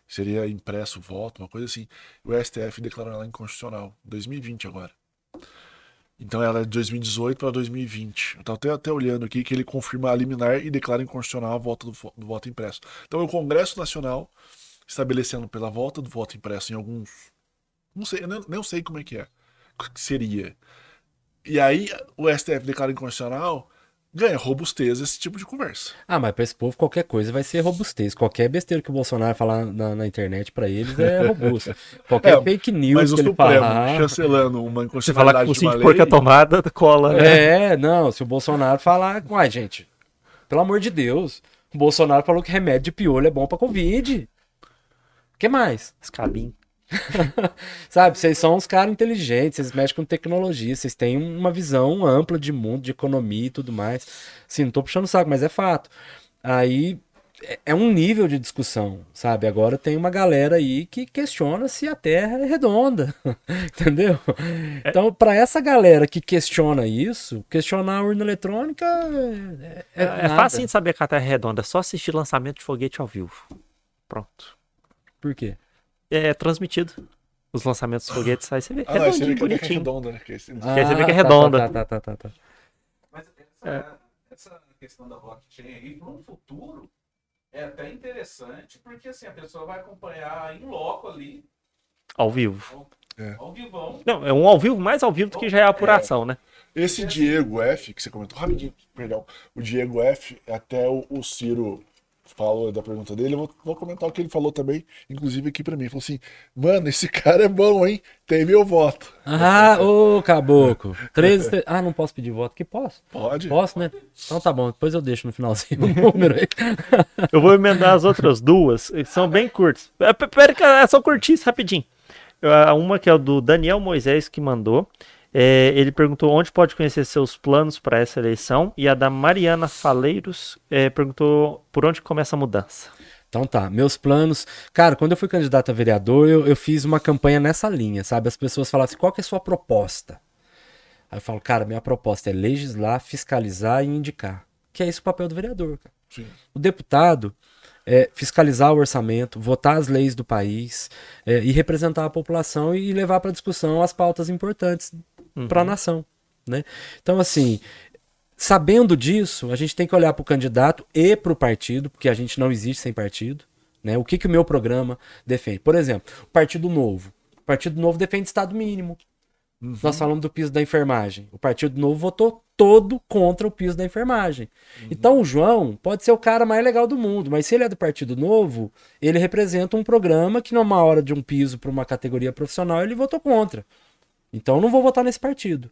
Seria impresso o voto, uma coisa assim. O STF declarou ela inconstitucional, 2020 agora. Então ela é de 2018 para 2020. Eu até, até olhando aqui que ele confirma a liminar e declara inconstitucional a volta do, do voto impresso. Então é o Congresso Nacional estabelecendo pela volta do voto impresso em alguns. Não sei, eu nem, nem sei como é que é. Que seria. E aí o STF declara inconstitucional, ganha robustez esse tipo de conversa. Ah, mas pra esse povo qualquer coisa vai ser robustez. Qualquer besteira que o Bolsonaro falar na, na internet pra eles é robusto. Qualquer É, fake news Mas o que ele Supremo falar. chancelando uma Você falar que inconstitucionalidade o de uma cinto lei, porca tomada cola, né? É, não, se o Bolsonaro falar, uai, gente, pelo amor de Deus, o Bolsonaro falou que remédio de piolho é bom pra Covid. O que mais? Escabim. Sabe, vocês são uns caras inteligentes, vocês mexem com tecnologia, vocês têm uma visão ampla de mundo, de economia e tudo mais. Sim, não tô puxando o saco, mas é fato. Aí é- é um nível de discussão, sabe? Agora tem uma galera aí que questiona se a Terra é redonda, entendeu? Então, pra essa galera que questiona isso, questionar a urna eletrônica é, É, é, é fácil de saber que a Terra é redonda, é só assistir lançamento de foguete ao vivo. Pronto. Por quê? É transmitido. Os lançamentos dos foguetes sai, você vê. Ah, esse redondinho, aí que é bonitinho. redonda, né? Que esse- Quer saber que é tá, redonda. Tá, tá, tá, tá, tá. Mas essa, essa questão da blockchain aí, para um futuro, é até interessante, porque assim, a pessoa vai acompanhar em loco ali, Ao vivo. ao vivão. Não, é um ao vivo mais ao vivo do que já é a apuração, né? Esse Diego F, que você comentou rapidinho, perdão. O Diego F, até o, o Ciro falou da pergunta dele, eu vou, vou comentar o que ele falou também, inclusive aqui pra mim. Ele falou assim: mano, esse cara é bom, hein? Tem meu voto. Ah, ô caboclo. 13. te- Ah, não posso pedir voto. Que posso? Pode? Posso, né? Então tá bom. Depois eu deixo no finalzinho o número aí. Eu vou emendar as outras duas, que são bem curtas. É, Pera que é só curtinho, rapidinho. Ah, Uma que é o do Daniel Moisés que mandou. É, ele perguntou onde pode conhecer seus planos para essa eleição. E a da Mariana Faleiros é, perguntou por onde começa a mudança. Então tá, meus planos. Cara, quando eu fui candidato a vereador, eu, eu fiz uma campanha nessa linha, sabe? As pessoas falavam assim: qual que é a sua proposta? Aí eu falo, cara, minha proposta é legislar, fiscalizar e indicar. Que é esse o papel do vereador, cara. Sim. O deputado é fiscalizar o orçamento, votar as leis do país é, e representar a população e levar para discussão as pautas importantes para a nação, né? Então, assim, sabendo disso, a gente tem que olhar para o candidato e para o partido, porque a gente não existe sem partido, né? O que, que o meu programa defende? Por exemplo, o Partido Novo. O Partido Novo defende Estado mínimo. Nós falamos do piso da enfermagem. O Partido Novo votou todo contra o piso da enfermagem. Então o João pode ser o cara mais legal do mundo, mas se ele é do Partido Novo, ele representa um programa que numa hora de um piso para uma categoria profissional ele votou contra. Então não vou votar nesse partido.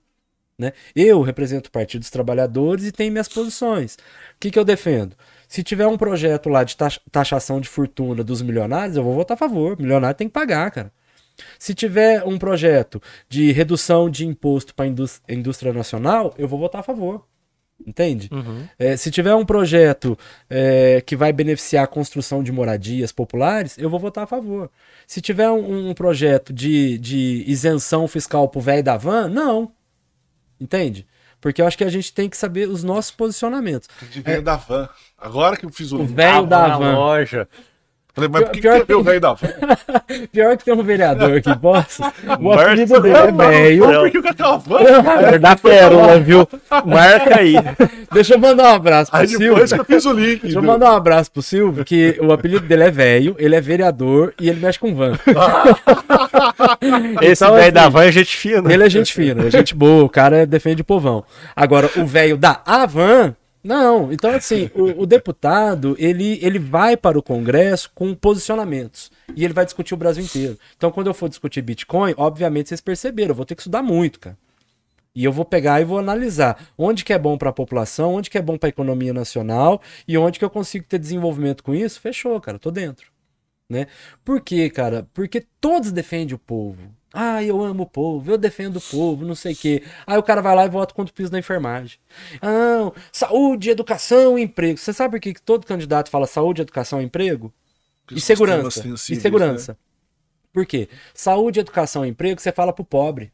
Né? Eu represento o Partido dos Trabalhadores e tenho minhas posições. O que, que eu defendo? Se tiver um projeto lá de tax- taxação de fortuna dos milionários, eu vou votar a favor. Milionário tem que pagar, cara. Se tiver um projeto de redução de imposto para a indústria nacional, eu vou votar a favor. Entende? Uhum. É, se tiver um projeto é, que vai beneficiar a construção de moradias populares, eu vou votar a favor. Se tiver um, um projeto de, de isenção fiscal pro velho da van, não. Entende? Porque eu acho que a gente tem que saber os nossos posicionamentos. De velho da van. Agora que eu fiz o O velho da van. loja. Falei, mas por que, Pior que que- o velho da van? Pior que tem um vereador aqui, posso? O apelido dele é velho. Por que o cara? É da pérola, viu? Marca aí. Deixa eu mandar um abraço pro Aí depois que Silvio. eu fiz o link. Deixa eu mandar um abraço pro Silvio, que o apelido dele é velho, ele é vereador e ele mexe com van. Esse Então, velho assim, da van é gente fina. Ele é gente fina, é gente boa, o cara defende o povão. Agora, o velho da Avan, não. Então, assim, o, o deputado, ele, ele vai para o Congresso com posicionamentos. E ele vai discutir o Brasil inteiro. Então, quando eu for discutir Bitcoin, obviamente vocês perceberam, eu vou ter que estudar muito, cara. E eu vou pegar e vou analisar onde que é bom para a população, onde que é bom para a economia nacional e onde que eu consigo ter desenvolvimento com isso. Fechou, cara, tô dentro. Né? Por quê, cara? Porque todos defendem o povo. Ah, eu amo o povo, eu defendo o povo, não sei o quê. Aí o cara vai lá e vota contra o piso da enfermagem. Ah, não, saúde, educação e emprego. Você sabe por que todo candidato fala saúde, educação e emprego? Porque E segurança. E sensíveis, segurança. Por quê? Saúde, educação e emprego você fala pro pobre.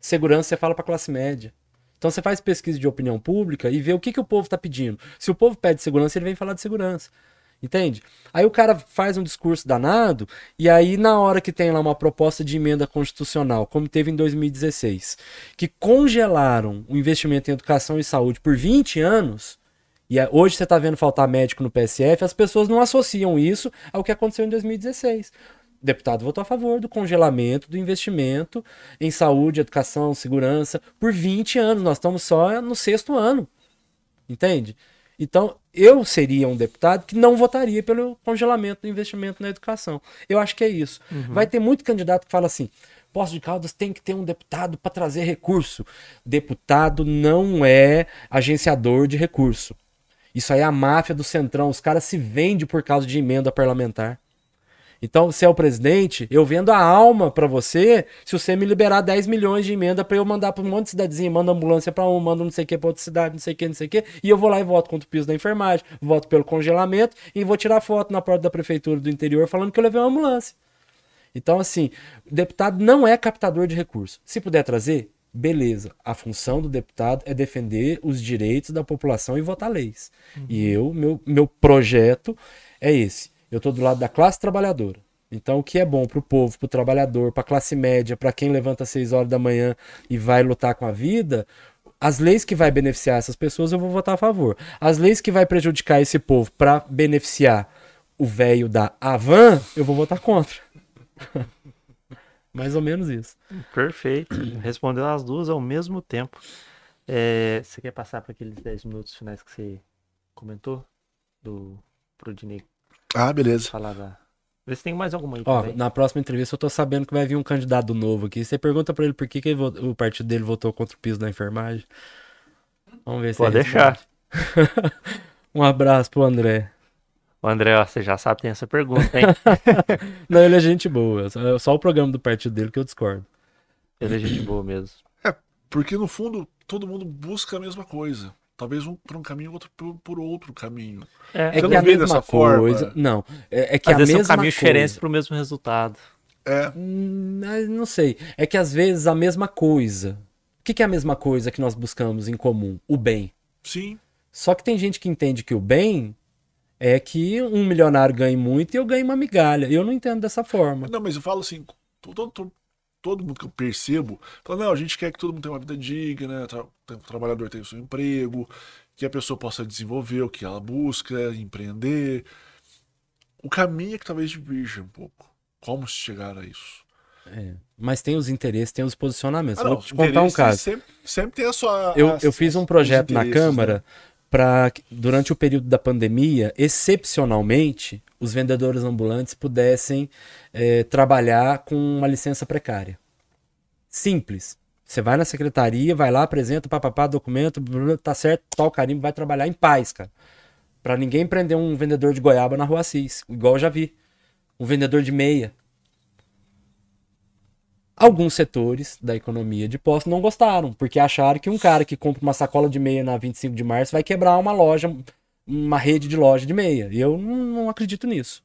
Segurança você fala pra classe média. Então você faz pesquisa de opinião pública e vê o que, que o povo tá pedindo. Se o povo pede segurança, ele vem falar de segurança. Entende? Aí o cara faz um discurso danado, e aí, na hora que tem lá uma proposta de emenda constitucional, como teve em 2016, que congelaram o investimento em educação e saúde por 20 anos, e é- hoje você está vendo faltar médico no PSF, as pessoas não associam isso ao que aconteceu em 2016. O deputado votou a favor do congelamento do investimento em saúde, educação, segurança por 20 anos. Nós estamos só no sexto ano. Entende? Então, eu seria um deputado que não votaria pelo congelamento do investimento na educação. Eu acho que é isso. Vai ter muito candidato que fala assim: Poço de Caldas tem que ter um deputado para trazer recurso. Deputado não é agenciador de recurso. Isso aí é a máfia do Centrão. Os caras se vendem por causa de emenda parlamentar. Então, você é o presidente, eu vendo a alma pra você se você me liberar 10 milhões de emenda pra eu mandar pra um monte de cidadezinha, manda ambulância pra um, manda não sei o que pra outra cidade, não sei o que, não sei o que, e eu vou lá e voto contra o piso da enfermagem, voto pelo congelamento e vou tirar foto na porta da prefeitura do interior falando que eu levei uma ambulância. Então, assim, o deputado não é captador de recursos. Se puder trazer, beleza. A função do deputado é defender os direitos da população e votar leis. E eu, meu, meu projeto é esse. Eu tô do lado da classe trabalhadora. Então, o que é bom pro povo, pro trabalhador, pra classe média, pra quem levanta às 6 horas da manhã e vai lutar com a vida, as leis que vai beneficiar essas pessoas eu vou votar a favor. As leis que vai prejudicar esse povo pra beneficiar o velho da Avan, eu vou votar contra. Mais ou menos isso. Perfeito. Respondeu as duas ao mesmo tempo. É, você quer passar para aqueles 10 minutos finais que você comentou? Do, pro Dinei Ah, beleza. falar da. Vê se tem mais alguma aí Ó, também. na próxima entrevista eu tô sabendo que vai vir um candidato novo aqui. Você pergunta pra ele por que, que o partido dele votou contra o piso da enfermagem. Vamos ver se Pode ele deixar. um abraço pro André. O André, ó, você já sabe, tem essa pergunta, hein? Não, ele é gente boa. Só, só o programa do partido dele que eu discordo. Ele é gente boa mesmo. Porque no fundo todo mundo busca a mesma coisa. Talvez um por um caminho, outro por, por outro caminho. É Eu que não a mesma dessa forma. coisa. Não, é, é que Às a vezes mesma são caminhos coisa. diferentes pro mesmo resultado. É, Hum, mas não sei. É que às vezes a mesma coisa. O que, que é a mesma coisa que nós buscamos em comum? O bem. sim. Só que tem gente que entende que o bem é que um milionário ganhe muito e eu ganhe uma migalha. Eu não entendo dessa forma. Não, mas eu falo assim, todo, todo, mundo que eu percebo, fala, não, a gente quer que todo mundo tenha uma vida digna, tra- o trabalhador tenha o seu emprego, que a pessoa possa desenvolver o que ela busca, empreender. O caminho é que talvez divirja um pouco. Como se chegar a isso? É, mas tem os interesses, tem os posicionamentos. Ah, não, Vou te contar um caso. Sempre, sempre tem a sua. Eu, eu fiz um projeto na interesses, Câmara né? Para, durante o período da pandemia, excepcionalmente, os vendedores ambulantes pudessem eh, trabalhar com uma licença precária. Simples. Você vai na secretaria, vai lá, apresenta, papapá, documento, tá certo, tal carimbo, vai trabalhar em paz, cara. Pra ninguém prender um vendedor de goiaba na rua Assis, igual eu já vi. Um vendedor de meia. Alguns setores da economia de posse não gostaram, porque acharam que um cara que compra uma sacola de meia na 25 de março vai quebrar uma loja, uma rede de loja de meia. E eu não, acredito nisso.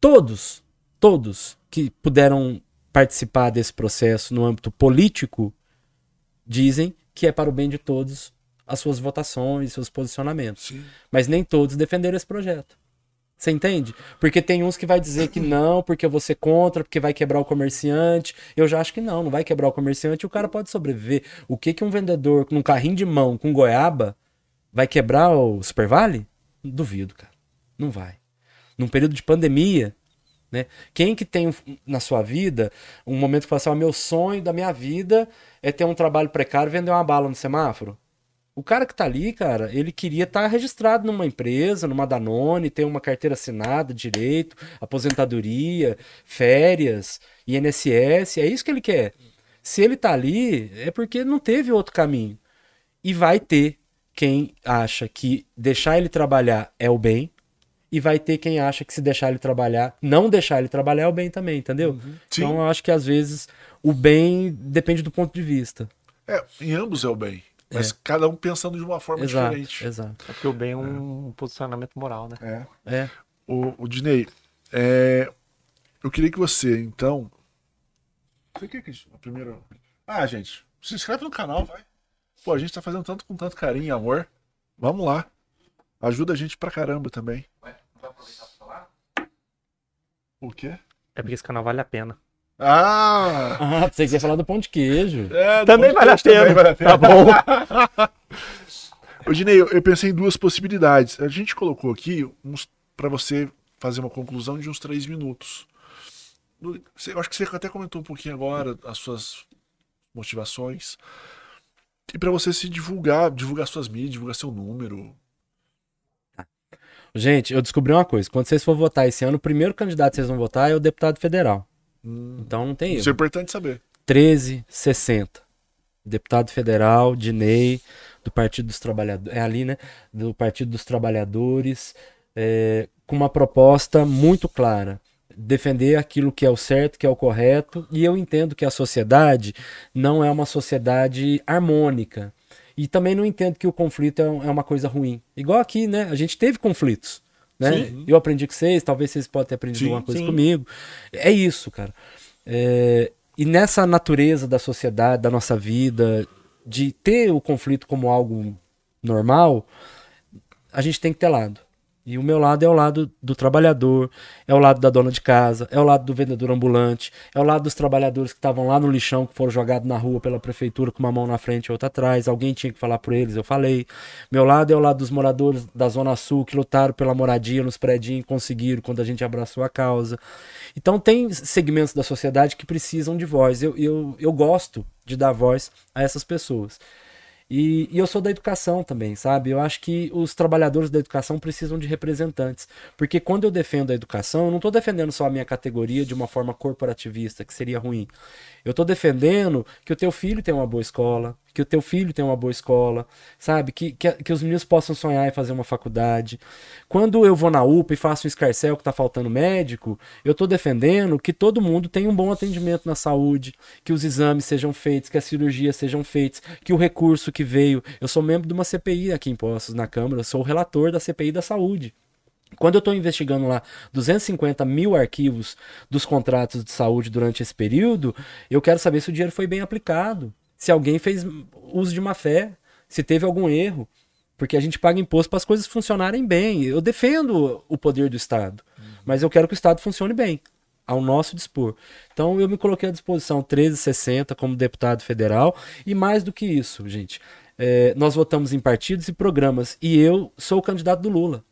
Todos, todos que puderam participar desse processo no âmbito político dizem que é para o bem de todos as suas votações, seus posicionamentos. Sim. Mas nem todos defenderam esse projeto. Você entende? Porque tem uns que vai dizer que não, porque eu vou ser contra, porque vai quebrar o comerciante. Eu já acho que não, não vai quebrar o comerciante e o cara pode sobreviver. O que que um vendedor num carrinho de mão com goiaba vai quebrar o Super Vale? Duvido, cara. Não vai. Num período de pandemia, né? Quem que tem um- na sua vida um momento que fala assim, meu sonho da minha vida é ter um trabalho precário e vender uma bala no semáforo? O cara que tá ali, cara, ele queria estar registrado numa empresa, numa Danone, ter uma carteira assinada, direito, aposentadoria, férias, INSS, é isso que ele quer. Se ele tá ali, é porque não teve outro caminho. E vai ter quem acha que deixar ele trabalhar é o bem, e vai ter quem acha que se deixar ele trabalhar, não deixar ele trabalhar é o bem também, entendeu? Sim. Então eu acho que às vezes o bem depende do ponto de vista. É, em ambos é o bem. Mas cada um pensando de uma forma Exato, diferente. exato. É porque o bem é um posicionamento moral, né? É. É. O, o Dinei, é, eu queria que você, então. Você quer que a primeira. Ah, gente, se inscreve no canal, vai. Pô, a gente tá fazendo tanto com tanto carinho e amor. Vamos lá. Ajuda a gente pra caramba também. Ué, não vai aproveitar pra falar? O quê? É porque esse canal vale a pena. Ah! Ah, você quer falar do pão de queijo. É, Também vale também pena. vale a Tá pena. bom. Ô, Dinei, eu, eu pensei em duas possibilidades. A gente colocou aqui uns para você fazer uma conclusão de uns três minutos. Eu acho que você até comentou um pouquinho agora as suas motivações. E para você se divulgar, divulgar suas mídias, divulgar seu número. Gente, eu descobri uma coisa. Quando vocês for votar esse ano, o primeiro candidato que vocês vão votar é o deputado federal. Hum, Então não tem isso é erro. importante saber. 1360. Deputado federal, Dinei, do Partido dos Trabalhadores. É ali, né? Do Partido dos Trabalhadores. é, com uma proposta muito clara. Defender aquilo que é o certo, que é o correto. E eu entendo que a sociedade não é uma sociedade harmônica. E também não entendo que o conflito é é uma coisa ruim. Igual aqui, né? A gente teve conflitos. Né? Sim. Eu aprendi com vocês, talvez vocês possam ter aprendido Sim, alguma coisa sim. comigo. É isso, cara. É, e nessa natureza da sociedade, da nossa vida, de ter o conflito como algo normal, a gente tem que ter lado. E o meu lado é o lado do trabalhador, é o lado da dona de casa, é o lado do vendedor ambulante, é o lado dos trabalhadores que estavam lá no lixão, que foram jogados na rua pela prefeitura com uma mão na frente e outra atrás. Alguém tinha que falar por eles, eu falei. Meu lado é o lado dos moradores da Zona Sul que lutaram pela moradia nos predinhos e conseguiram quando a gente abraçou a causa. Então tem segmentos da sociedade que precisam de voz. Eu, eu, eu gosto de dar voz a essas pessoas. E, e eu sou da educação também, sabe? Eu acho que os trabalhadores da educação precisam de representantes. Porque quando eu defendo a educação, eu não estou defendendo só a minha categoria de uma forma corporativista, que seria ruim. Eu estou defendendo que o teu filho tenha uma boa escola, que o teu filho tenha uma boa escola, sabe? Que, que, que os meninos possam sonhar em fazer uma faculdade. Quando eu vou na UPA e faço um escarcel que está faltando médico, eu estou defendendo que todo mundo tenha um bom atendimento na saúde, que os exames sejam feitos, que as cirurgias sejam feitas, que o recurso que veio. Eu sou membro de uma CPI aqui em Poços, na Câmara, sou o relator da CPI da saúde. Quando eu estou investigando lá 250 mil arquivos dos contratos de saúde durante esse período, eu quero saber se o dinheiro foi bem aplicado, se alguém fez uso de má fé, se teve algum erro, porque a gente paga imposto para as coisas funcionarem bem. Eu defendo o poder do Estado, mas eu quero que o Estado funcione bem, ao nosso dispor. Então eu me coloquei à disposição 1360 como deputado federal e mais do que isso, gente. é, nós votamos em partidos e programas e eu sou o candidato do Lula.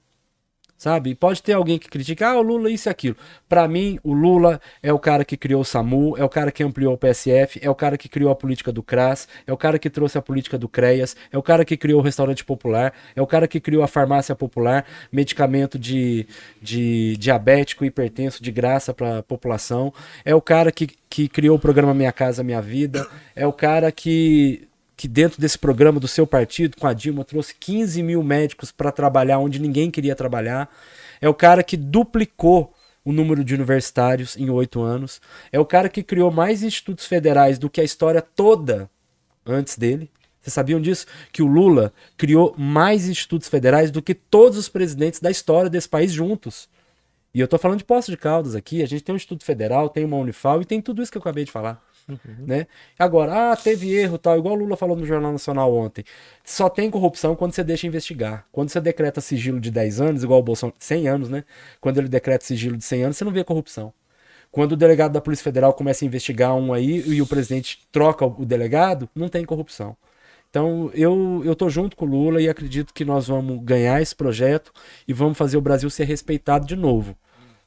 Sabe? Pode ter alguém que critique, ah, o Lula isso e aquilo. Para mim, o Lula é o cara que criou o SAMU, é o cara que ampliou o PSF, é o cara que criou a política do CRAS, é o cara que trouxe a política do CREAS, é o cara que criou o restaurante popular, é o cara que criou a farmácia popular, medicamento de, de diabético, hipertenso de graça para a população, é o cara que, que criou o programa Minha Casa Minha Vida, é o cara que que dentro desse programa do seu partido, com a Dilma, trouxe 15 mil médicos para trabalhar onde ninguém queria trabalhar. É o cara que duplicou o número de universitários em oito anos. É o cara que criou mais institutos federais do que a história toda antes dele. Vocês sabiam disso? Que o Lula criou mais institutos federais do que todos os presidentes da história desse país juntos. E eu tô falando de Poços de Caldas aqui, a gente tem um Instituto Federal, tem uma Unifal e tem tudo isso que eu acabei de falar. Uhum. Né? Agora, ah, teve erro tal, igual o Lula falou no Jornal Nacional ontem. Só tem corrupção quando você deixa investigar. Quando você decreta sigilo de 10 anos, igual o Bolsonaro, 100 anos, né? Quando ele decreta sigilo de 100 anos, você não vê corrupção. Quando o delegado da Polícia Federal começa a investigar um aí e o presidente troca o delegado, não tem corrupção. Então, eu, eu tô junto com o Lula e acredito que nós vamos ganhar esse projeto e vamos fazer o Brasil ser respeitado de novo.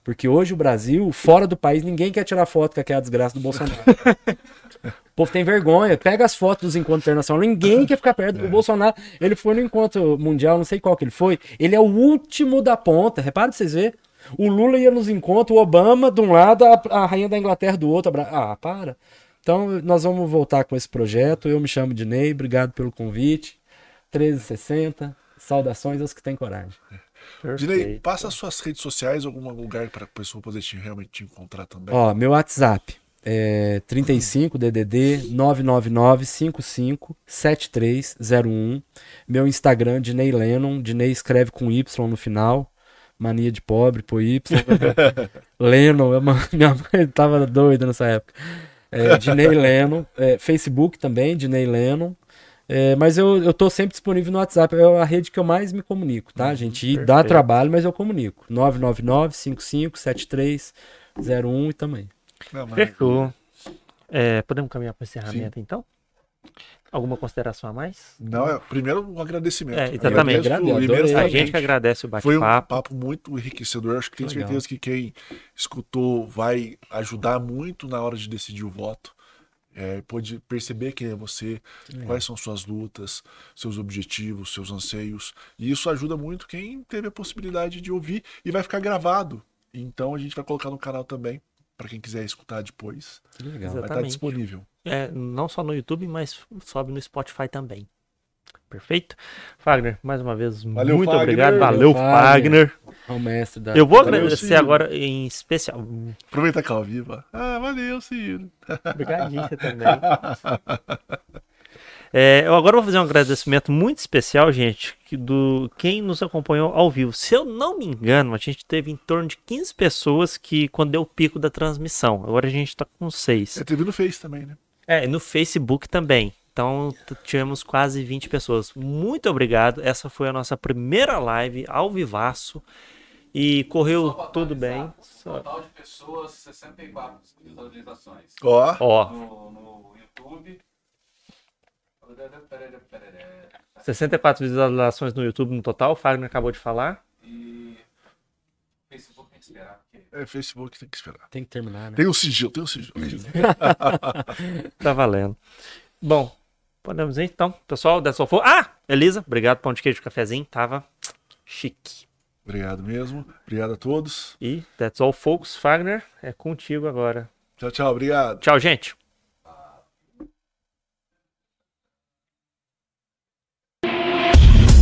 Porque hoje o Brasil, fora do país, ninguém quer tirar foto com aquela desgraça do Bolsonaro. o povo tem vergonha. Pega as fotos dos encontros internacionais. Ninguém quer ficar perto do é. Bolsonaro. Ele foi no encontro mundial, não sei qual que ele foi. Ele é o último da ponta. Repara pra vocês verem. O Lula ia nos encontros, o Obama de um lado, a, a rainha da Inglaterra do outro. Ah, para. Então, nós vamos voltar com esse projeto. Eu me chamo Dinei, obrigado pelo convite. 1360, saudações aos que têm coragem. Dinei, passa as suas redes sociais, algum lugar para a pessoa poder te, realmente te encontrar também. Ó, meu WhatsApp é 35 DDD 999 55 7301. Meu Instagram, Dinei Lennon. Dinei escreve com Y no final. Mania de pobre, por Y. Lennon, minha mãe tava doida nessa época. É, Dinei Lennon. É, Facebook também, Dinei Lennon. É, mas eu, eu tô sempre disponível no WhatsApp. É a rede que eu mais me comunico, tá, uhum, gente? E dá trabalho, mas eu comunico. 999-55-7301 e também. Fechou. É, podemos caminhar para o encerramento, Sim. então? Alguma consideração a mais? Não, é, primeiro um agradecimento. É, exatamente. Agradeço, a gente que agradece o bate-papo. Foi um papo muito enriquecedor. Acho que tenho Legal. certeza que quem escutou vai ajudar muito na hora de decidir o voto é, pode perceber quem é você, é. quais são suas lutas, seus objetivos, seus anseios. E isso ajuda muito quem teve a possibilidade de ouvir e vai ficar gravado. Então a gente vai colocar no canal também, para quem quiser escutar depois. Legal. Vai estar disponível. É, não só no YouTube, mas sobe no Spotify também. Perfeito? Fagner, mais uma vez, Valeu, muito Fagner. obrigado. Valeu, Fagner. Ao mestre da... Eu vou agradecer agora em especial. Aproveita que ela viva. Ah, valeu, Ciro. Obrigadinho você também. É, eu agora vou fazer um agradecimento muito especial, gente, do quem nos acompanhou ao vivo. Se eu não me engano, a gente teve em torno de 15 pessoas que quando deu o pico da transmissão. Agora a gente tá com 6. É, teve no Face também, né? É, no Facebook também. Então, tivemos quase 20 pessoas. Muito obrigado. Essa foi a nossa primeira live ao vivaço. E correu tudo bem. Total de pessoas, 64 visualizações. Ó. Ó. No, no YouTube. 64 visualizações no YouTube no total, o Fagner acabou de falar. E Facebook tem que esperar. Porque... É, Facebook tem que esperar. Tem que terminar, né? Tem um sigilo, tem um sigilo. tá valendo. Bom, Podemos ir então, pessoal. That's all for... Ah, Elisa, obrigado pão de queijo cafezinho, tava chique. Obrigado mesmo. Obrigado a todos. E that's all folks, Fagner, é contigo agora. Tchau, tchau, obrigado. Tchau, gente.